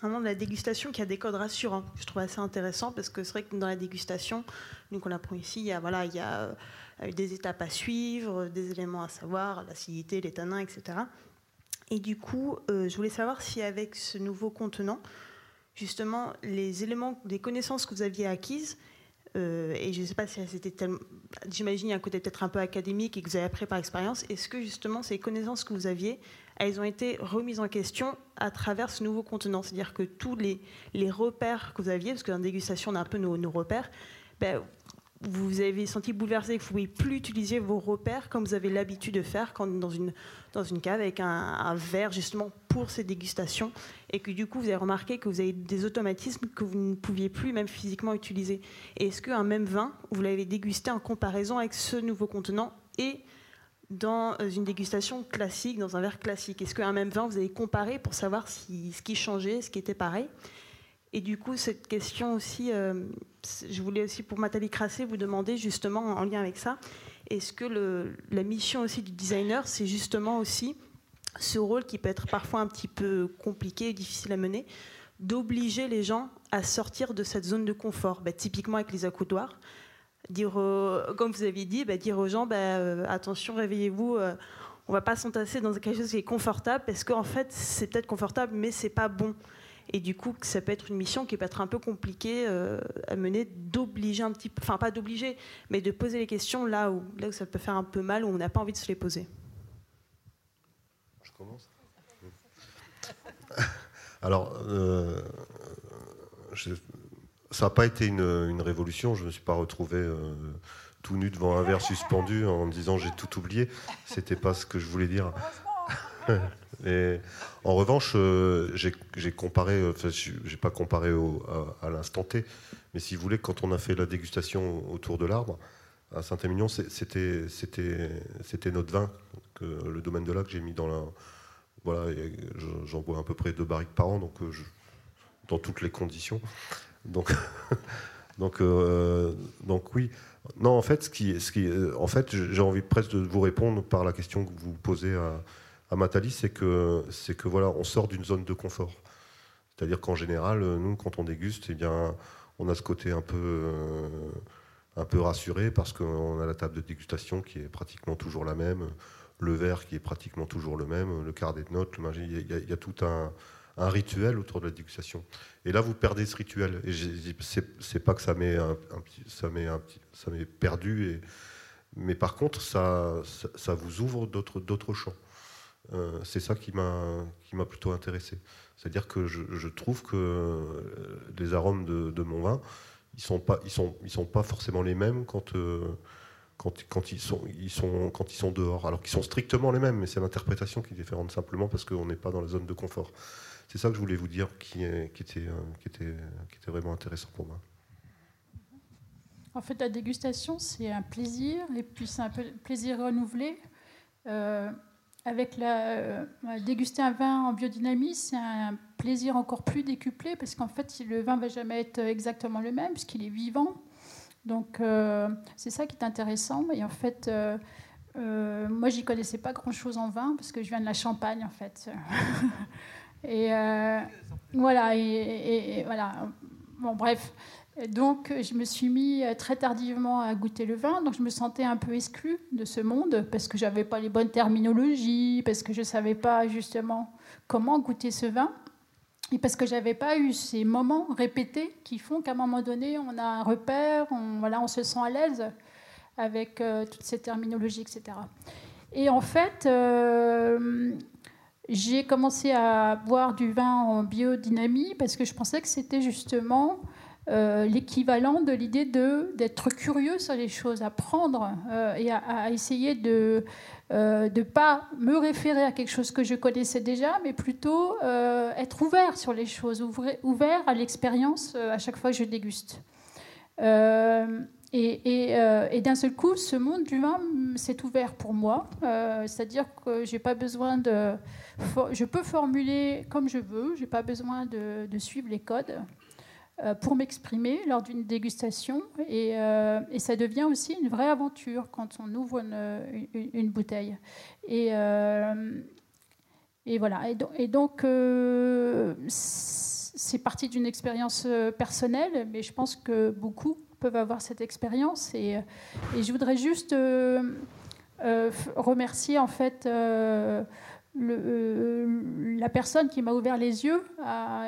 vraiment de la dégustation qui a des codes rassurants. Je trouve assez intéressant parce que c'est vrai que dans la dégustation, donc on apprend ici, il y a voilà, il y a des étapes à suivre, des éléments à savoir, l'acidité, les tanins, etc. Et du coup, euh, je voulais savoir si avec ce nouveau contenant, justement, les éléments, des connaissances que vous aviez acquises, euh, et je ne sais pas si c'était tellement. J'imagine il y a un côté peut-être un peu académique et que vous avez appris par expérience. Est-ce que justement ces connaissances que vous aviez, elles ont été remises en question à travers ce nouveau contenant C'est-à-dire que tous les, repères que vous aviez, parce que dans la dégustation on a un peu nos, repères, ben, vous avez senti bouleversé, que vous ne pouvez plus utiliser vos repères comme vous avez l'habitude de faire quand dans une, dans une cave avec un, verre justement pour ces dégustations et que du coup vous avez remarqué que vous avez des automatismes que vous ne pouviez plus même physiquement utiliser. Est-ce qu'un même vin, vous l'avez dégusté en comparaison avec ce nouveau contenant et dans une dégustation classique, dans un verre classique Est-ce qu'un même vin, vous avez comparé pour savoir si, ce qui changeait, ce qui était pareil? Et du coup, cette question aussi, euh, je voulais aussi pour Nathalie Crassé vous demander justement en lien avec ça, est-ce que la mission aussi du designer, c'est justement aussi ce rôle qui peut être parfois un petit peu compliqué difficile à mener, d'obliger les gens à sortir de cette zone de confort, bah, typiquement avec les accoudoirs. Dire, comme vous aviez dit, bah, dire aux gens, bah, euh, attention, réveillez-vous, euh, on va pas s'entasser dans quelque chose qui est confortable, parce qu'en fait, c'est peut-être confortable, mais c'est pas bon. Et du coup, ça peut être une mission qui peut être un peu compliquée euh, à mener, d'obliger un petit peu, enfin pas d'obliger, mais de poser les questions là où, là ça peut faire un peu mal, où on n'a pas envie de se les poser. Je commence. Alors, euh, ça n'a pas été une, révolution. Je ne me suis pas retrouvé euh, tout nu devant un verre suspendu en disant j'ai tout oublié. C'était pas ce que je voulais dire. En revanche, euh, j'ai comparé, euh, enfin, j'ai pas comparé à, l'instant T, mais si vous voulez, quand on a fait la dégustation autour de l'arbre à Saint-Émilion, c'était notre vin, le domaine de là que j'ai mis dans la. Voilà, j'en bois à peu près deux barriques par an, donc dans toutes les conditions. Donc, donc, donc oui. Non, en fait, ce qui, ce qui, en fait, j'ai envie presque de vous répondre par la question que vous posez à à Matali, c'est que, c'est que voilà, on sort d'une zone de confort. C'est-à-dire qu'en général, nous, quand on déguste, eh bien, on a ce côté un peu, euh, un peu rassuré parce qu'on a la table de dégustation qui est pratiquement toujours la même, le verre qui est pratiquement toujours le même, le quart des notes, il, y, a, tout un, un, rituel autour de la dégustation. Et là, vous perdez ce rituel. Et c'est pas que ça m'est ça ça m'est perdu, et, mais par contre, ça, ça, ça vous ouvre d'autres champs. Euh, c'est ça qui m'a plutôt intéressé. C'est-à-dire que je, trouve que euh, les arômes de, mon vin, ils sont pas ils sont ils sont pas forcément les mêmes quand euh, quand, ils sont, ils sont, quand ils sont dehors, alors qu'ils sont strictement les mêmes, mais c'est l'interprétation qui est différente simplement parce qu'on n'est pas dans la zone de confort. C'est ça que je voulais vous dire qui, qui, était, vraiment intéressant pour moi. En fait, la dégustation, c'est un plaisir, et puis c'est un plaisir renouvelé. Euh, avec la, euh, déguster un vin en biodynamie, c'est un plaisir encore plus décuplé, parce qu'en fait, le vin ne va jamais être exactement le même, puisqu'il est vivant. Donc, euh, c'est ça qui est intéressant. Et en fait, moi, j'y connaissais pas grand-chose en vin, parce que je viens de la Champagne, en fait. et voilà, et, voilà. Bon, bref. Donc, je me suis mis euh, très tardivement à goûter le vin, donc je me sentais un peu exclue de ce monde parce que j'avais pas les bonnes terminologies, parce que je savais pas justement comment goûter ce vin, et parce que j'avais pas eu ces moments répétés qui font qu'à un moment donné, on a un repère, on, voilà, on se sent à l'aise avec euh, toutes ces terminologies, etc. Et en fait, euh, j'ai commencé à boire du vin en biodynamie parce que je pensais que c'était justement euh, l'équivalent de l'idée d'être curieux sur les choses, à prendre euh, et à, essayer de ne euh, pas me référer à quelque chose que je connaissais déjà, mais plutôt être ouvert sur les choses, ouvert à l'expérience à chaque fois que je déguste. Et, et, d'un seul coup, ce monde du vin s'est ouvert pour moi, c'est-à-dire que j'ai pas besoin de, je peux formuler comme je veux, j'ai pas besoin de, suivre les codes. Euh, pour m'exprimer lors d'une dégustation. Euh, et, ça devient aussi une vraie aventure quand on ouvre une, bouteille. Euh, et, voilà. Et, donc, c'est parti d'une expérience personnelle, mais je pense que beaucoup peuvent avoir cette expérience. Et, je voudrais juste remercier en fait euh, la personne qui m'a ouvert les yeux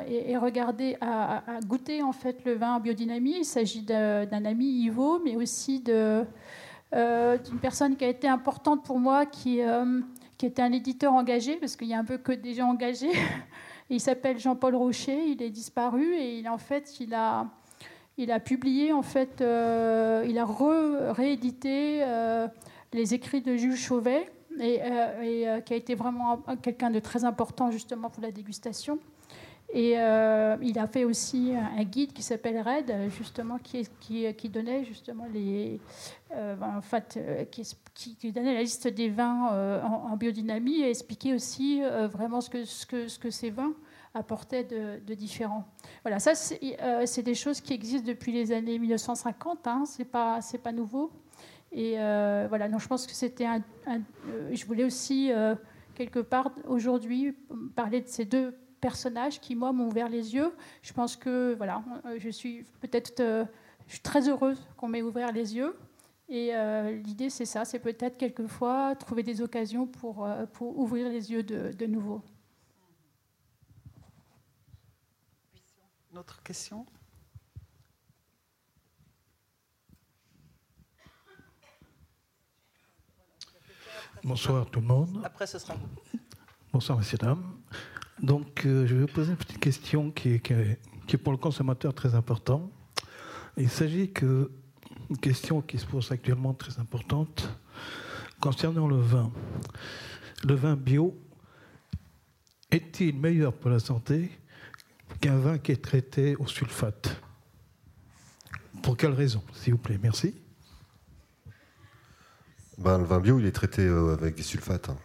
et, regardé, a, goûté en fait le vin en biodynamie. Il s'agit d'un ami Ivo, mais aussi euh, d'une personne qui a été importante pour moi, qui, euh, qui était un éditeur engagé, parce qu'il y a un peu que des gens engagés. il s'appelle Jean-Paul Rocher, il est disparu et il, en fait, il a, il a publié, en fait, il a réédité les écrits de Jules Chauvet et, euh, euh, qui a été vraiment quelqu'un de très important justement pour la dégustation. Et euh, il a fait aussi un guide qui s'appelle Red, justement, qui, qui, donnait justement les, en fait, qui, donnait la liste des vins en, biodynamie et expliquait aussi vraiment ce que, ce, que, ce que ces vins apportaient de, de différent. Voilà, ça, c'est des choses qui existent depuis les années 1950, hein, c'est pas, pas nouveau. Et euh, voilà, donc je pense que c'était un, euh, je voulais aussi, euh, quelque part, aujourd'hui, parler de ces deux personnages qui, moi, m'ont ouvert les yeux. Je pense que, voilà, je suis peut-être. je suis très heureuse qu'on m'ait ouvert les yeux. Et l'idée, c'est ça, c'est peut-être quelquefois trouver des occasions pour, pour ouvrir les yeux de nouveau. Notre question? Bonsoir tout le monde. Après, ce sera Bonsoir, messieurs, dames. Donc, euh, je vais vous poser une petite question qui est, qui est, pour le consommateur très important. Il s'agit que une question qui se pose actuellement très importante concernant le vin. Le vin bio est-il meilleur pour la santé qu'un vin qui est traité au sulfate Pour quelle raison, s'il vous plaît? Merci. Ben, le vin bio, il est traité euh, avec des sulfates, hein.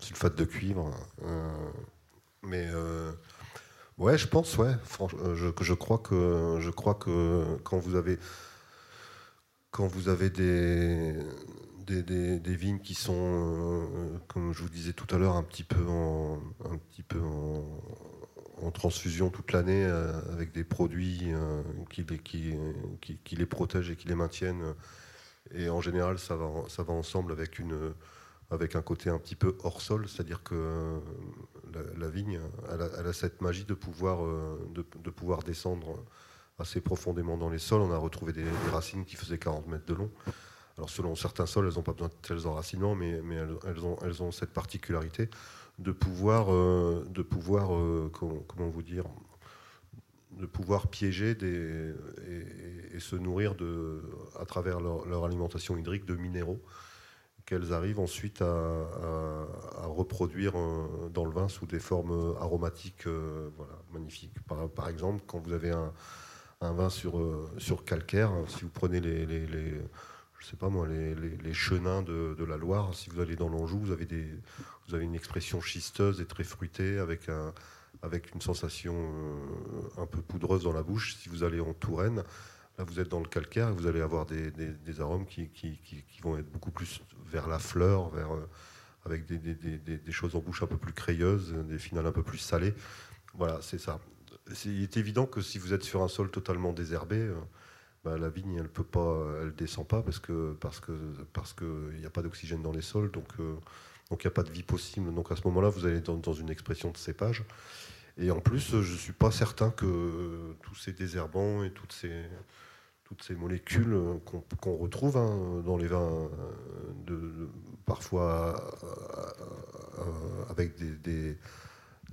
sulfates de cuivre. Euh, mais euh, ouais, je pense, ouais. Je, crois que je crois que quand vous avez quand vous avez des des, vignes qui sont, comme je vous disais tout à l'heure, un petit peu en transfusion toute l'année avec des produits qui, qui, les protègent et qui les maintiennent et en général, ça va, ensemble avec, une, un côté un petit peu hors sol, c'est-à-dire que euh, la, vigne, elle a, cette magie euh, de, pouvoir descendre assez profondément dans les sols. On a retrouvé des, racines qui faisaient 40 mètres de long. Alors selon certains sols, elles n'ont pas besoin de tels enracinements, mais, elles, ont, cette particularité de pouvoir, euh, de pouvoir comment vous dire, de pouvoir piéger et, se nourrir de, à travers leur, alimentation hydrique de minéraux qu'elles arrivent ensuite à, reproduire euh, dans le vin sous des formes aromatiques magnifiques. Par, exemple, quand vous avez un, vin sur, sur calcaire, si vous prenez les, je sais pas moi, les, chenins de, la Loire, si vous allez dans l'Anjou, vous avez une expression chisteuse et très fruitée avec, un, avec une sensation euh, un peu poudreuse dans la bouche. Si vous allez en Touraine, là vous êtes dans le calcaire, vous allez avoir des, arômes qui, vont être beaucoup plus vers la fleur, euh, avec des, choses en bouche un peu plus crayeuses, des finales un peu plus salées. Voilà, c'est ça. Il est évident que si vous êtes sur un sol totalement désherbé, euh, bah, la vigne, elle peut pas, elle descend pas parce que parce que parce que il n'y a pas d'oxygène dans les sols, donc donc il n'y a pas de vie possible. Donc à ce moment-là, vous allez dans, une expression de cépage. Et en plus, je suis pas certain que tous ces désherbants et toutes ces, toutes ces molécules qu'on retrouve hein, dans les vins, de, parfois euh, avec des,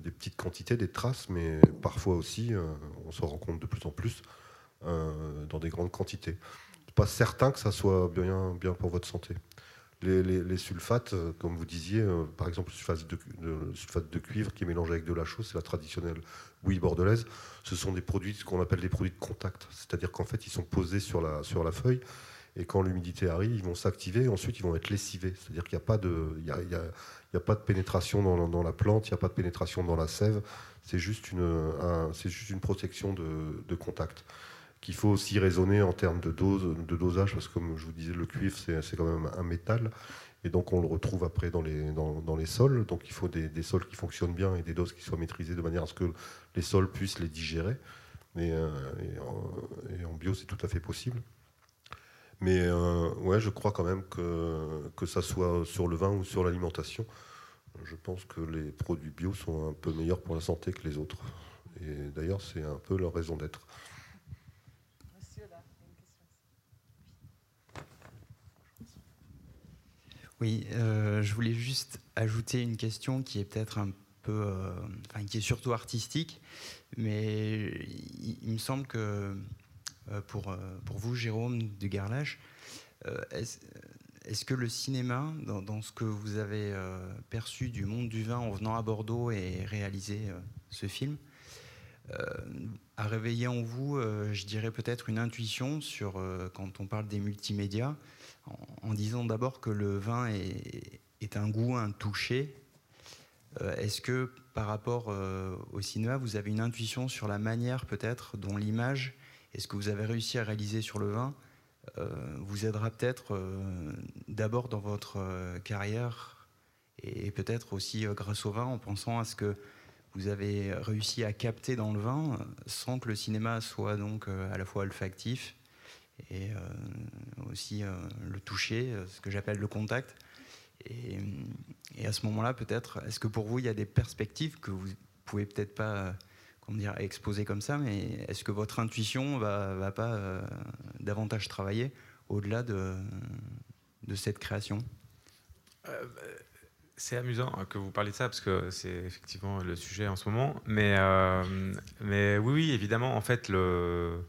des, petites quantités, des traces, mais parfois aussi, euh, on s'en rend compte de plus en plus, euh, dans des grandes quantités. Pas certain que ça soit bien, pour votre santé. Les, sulfates, euh, comme vous disiez, euh, par exemple le sulfate de, cuivre qui est mélangé avec de la chaux, c'est la traditionnelle bouillie bordelaise. Ce sont des produits, ce qu'on appelle des produits de contact. C'est-à-dire qu'en fait, ils sont posés sur la, feuille et quand l'humidité arrive, ils vont s'activer et ensuite ils vont être lessivés. C'est-à-dire qu'il n'y a, pas de, pénétration dans, la plante, il n'y a pas de pénétration dans la sève. C'est juste, une, protection de contact qu'il faut aussi raisonner en termes de, dose, de dosage, parce que comme je vous disais, le cuivre, c'est quand même un métal, et donc on le retrouve après dans les, sols. Donc il faut des, sols qui fonctionnent bien et des doses qui soient maîtrisées de manière à ce que les sols puissent les digérer. Euh, et, en, bio, c'est tout à fait possible. Mais euh, ouais, je crois quand même que, que ça soit sur le vin ou sur l'alimentation, je pense que les produits bio sont un peu meilleurs pour la santé que les autres. Et d'ailleurs, c'est un peu leur raison d'être. Oui, euh, je voulais juste ajouter une question qui est peut-être un peu, euh, enfin, qui est surtout artistique, mais il, me semble que euh, pour, pour vous, Jérôme de Garlache, est-ce que le cinéma, dans, ce que vous avez perçu du monde du vin en venant à Bordeaux et réaliser ce film, a réveillé en vous, je dirais peut-être une intuition sur quand on parle des multimédias, en, disant d'abord que le vin est, un goût, un toucher. Euh, est-ce que par rapport euh, au cinéma, vous avez une intuition sur la manière peut-être dont l'image est ce que vous avez réussi à réaliser sur le vin euh, vous aidera peut-être d'abord dans votre carrière et, peut-être aussi grâce au vin en pensant à ce que vous avez réussi à capter dans le vin sans que le cinéma soit donc à la fois olfactif et euh, aussi euh, le toucher, euh, ce que j'appelle le contact. Et, à ce moment-là, peut-être, est-ce que pour vous, il y a des perspectives que vous pouvez peut-être pas comment dire, exposer comme ça, mais est-ce que votre intuition va, va pas davantage travailler au-delà de, de cette création? C'est amusant que vous parliez de ça parce que c'est effectivement le sujet en ce moment. Mais, mais oui, oui, évidemment, en fait, le,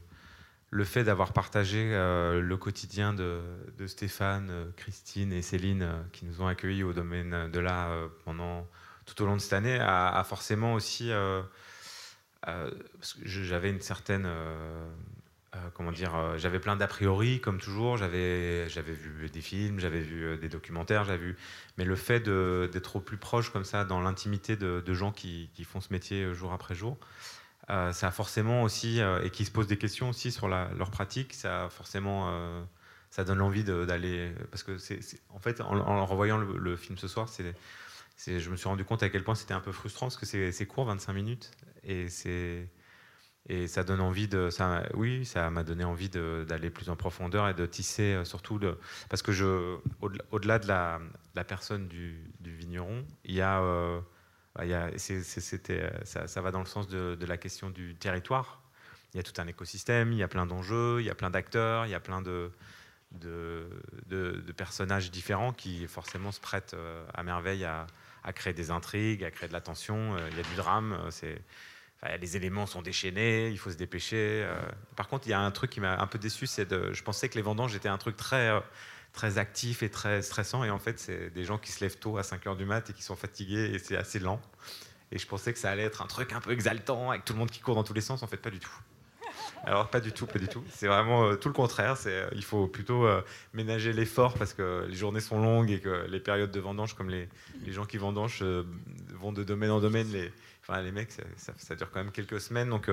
le fait d'avoir partagé euh, le quotidien de, Stéphane, euh, Christine et Céline euh, qui nous ont accueillis au domaine de là pendant tout au long de cette année a, forcément aussi j'avais une certaine comment dire j'avais plein d'a priori comme toujours. J'avais j'avais vu des films j'avais vu des documentaires j'avais vu. Mais le fait d'être au plus proche comme ça dans l'intimité de, gens qui, font ce métier jour après jour euh, ça a forcément aussi, euh, et qui se posent des questions aussi sur leur pratique, ça forcément, euh, ça donne envie d'aller, parce que c'est, en fait, en, revoyant le, film ce soir, je me suis rendu compte à quel point c'était un peu frustrant, parce que c'est, court, 25 minutes, et ça donne envie de, oui, ça m'a donné envie d'aller plus en profondeur et de tisser surtout, parce que au-delà de la, personne du, vigneron, il y a c'était, euh, ça, va dans le sens de, la question du territoire. Il y a tout un écosystème, il y a plein d'enjeux, il y a plein d'acteurs, il y a plein de, personnages différents qui forcément se prêtent euh, à merveille à, créer des intrigues, à créer de la tension. Euh, il y a du drame. Les éléments sont déchaînés, il faut se dépêcher. Par contre, il y a un truc qui m'a un peu déçu, c'est de, je pensais que les vendanges étaient un truc très très actif et très stressant. Et en fait, c'est des gens qui se lèvent tôt à 5 heures du mat et qui sont fatigués et c'est assez lent. Et je pensais que ça allait être un truc un peu exaltant avec tout le monde qui court dans tous les sens. En fait, pas du tout. Alors pas du tout, pas du tout. C'est vraiment euh, tout le contraire. C'est, euh, il faut plutôt euh, ménager l'effort parce que les journées sont longues et que les périodes de vendange, comme les, les gens qui vendangent vont de domaine en domaine, enfin les mecs, ça, ça, dure quand même quelques semaines, donc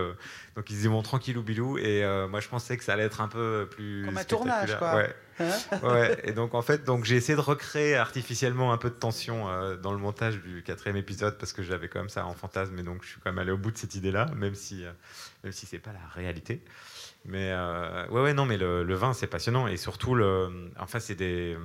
donc ils y vont tranquillou bilou. Et moi je pensais que ça allait être un peu plus comme un tournage, quoi. Ouais. Hein ouais. Et donc en fait, donc j'ai essayé de recréer artificiellement un peu de tension dans le montage du quatrième épisode parce que j'avais quand même ça en fantasme, et donc je suis quand même allé au bout de cette idée-là, même si même si c'est pas la réalité. Mais euh, ouais, ouais, non, mais le, vin, c'est passionnant. Et surtout, le, enfin, c'est des.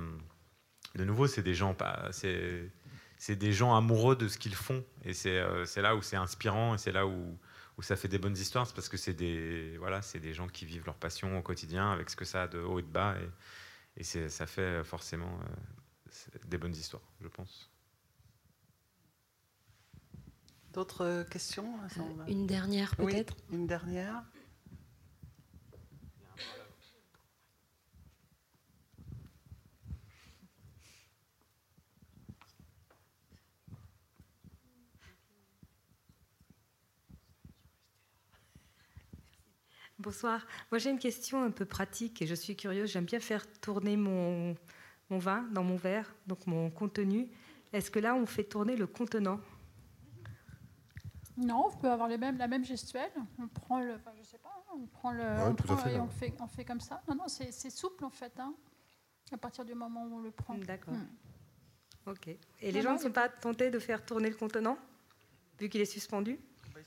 De nouveau, c'est des gens pas. C'est, c'est des gens amoureux de ce qu'ils font. Et c'est, euh, là où c'est inspirant et c'est là où, où ça fait des bonnes histoires. C'est parce que c'est des, voilà, c'est des gens qui vivent leur passion au quotidien avec ce que ça a de haut et de bas. Et, et ça fait forcément euh, des bonnes histoires, je pense. D'autres questions Une dernière peut-être? Une dernière Bonsoir. Moi, j'ai une question un peu pratique et je suis curieuse. J'aime bien faire tourner mon, mon, vin dans mon verre, donc mon contenu. Est-ce que là, on fait tourner le contenant? Non, vous pouvez avoir les mêmes, la même gestuelle. On prend le, enfin, je sais pas, hein, on prend le, on prend et on fait, on fait comme ça. Non, non, c'est souple en fait. Hein, à partir du moment où on le prend. D'accord. Hmm. Ok. Et les gens ne sont pas tentés de faire tourner le contenant vu qu'il est suspendu?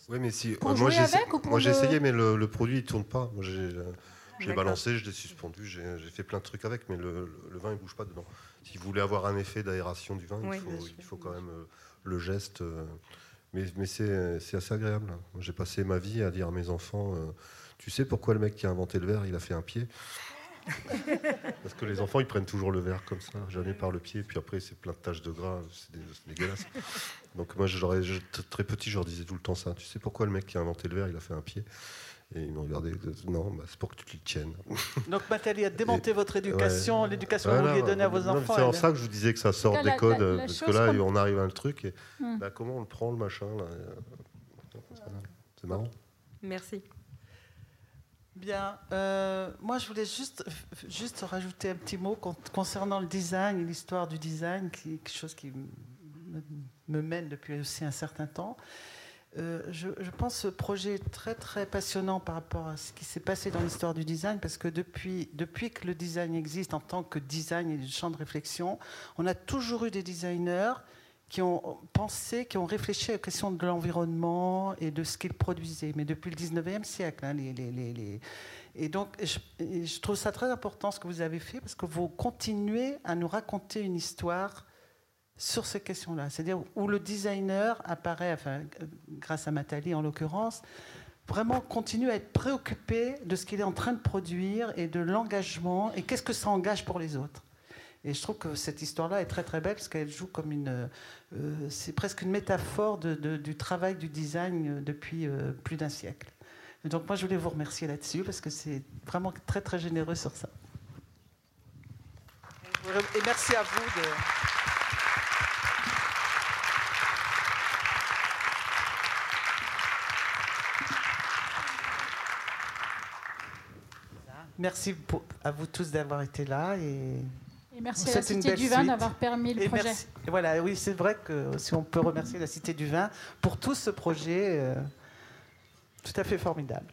Oui, mais si. Euh, moi, j'ai moi, j'ai essayé, mais le, produit, il tourne pas. Moi, j'ai. Euh, balancé, je l'ai suspendu, j'ai fait plein de trucs avec, mais le, vin il bouge pas dedans. Si vous voulez avoir un effet d'aération du vin, il, faut, il, faut, quand même euh, le geste. mais, mais c'est assez agréable. J'ai passé ma vie à dire à mes enfants Tu sais pourquoi le mec qui a inventé le verre, il a fait un pied? Parce que les enfants, ils prennent toujours le verre comme ça, jamais par le pied, puis après, c'est plein de taches de gras, c'est dégueulasse. Donc moi, très petit, je leur disais tout le temps ça. Tu sais pourquoi le mec qui a inventé le verre, il a fait un pied? Et ils m'ont regardé, non, bah, c'est pour que tu le tiennes. Donc Nathalie a démonté votre éducation, l'éducation que vous vouliez donner à vos enfants. C'est en ça que je vous disais que ça sort des codes, parce que là, on arrive à un truc, et hmm. bah, comment on le prend, le machin C'est marrant. Merci. Bien, euh, moi je voulais juste, juste rajouter un petit mot concernant le design et l'histoire du design, qui quelque chose qui me, mène depuis aussi un certain temps. Euh, je, pense que ce projet est très très passionnant par rapport à ce qui s'est passé dans l'histoire du design, parce que depuis, depuis que le design existe en tant que design et champ de réflexion, on a toujours eu des designers qui ont pensé, qui ont réfléchi à la question de l'environnement et de ce qu'ils produisaient, mais depuis le 19e siècle. Hein, et donc, je, je, trouve ça très important ce que vous avez fait, parce que vous continuez à nous raconter une histoire sur ces questions-là, c'est-à-dire où le designer apparaît, enfin, grâce à Matali en l'occurrence, vraiment continue à être préoccupé de ce qu'il est en train de produire et de l'engagement, et qu'est-ce que ça engage pour les autres. Et je trouve que cette histoire-là est très très belle parce qu'elle joue comme une. Euh, c'est presque une métaphore de, du travail du design depuis euh, plus d'un siècle. donc moi je voulais vous remercier là-dessus parce que c'est vraiment très très généreux sur ça. Et merci à vous de. Merci à vous tous d'avoir été là et merci à la Cité du Vin d'avoir permis le projet. voilà, oui, c'est vrai que si on peut remercier la Cité du Vin pour tout ce projet euh, tout à fait formidable.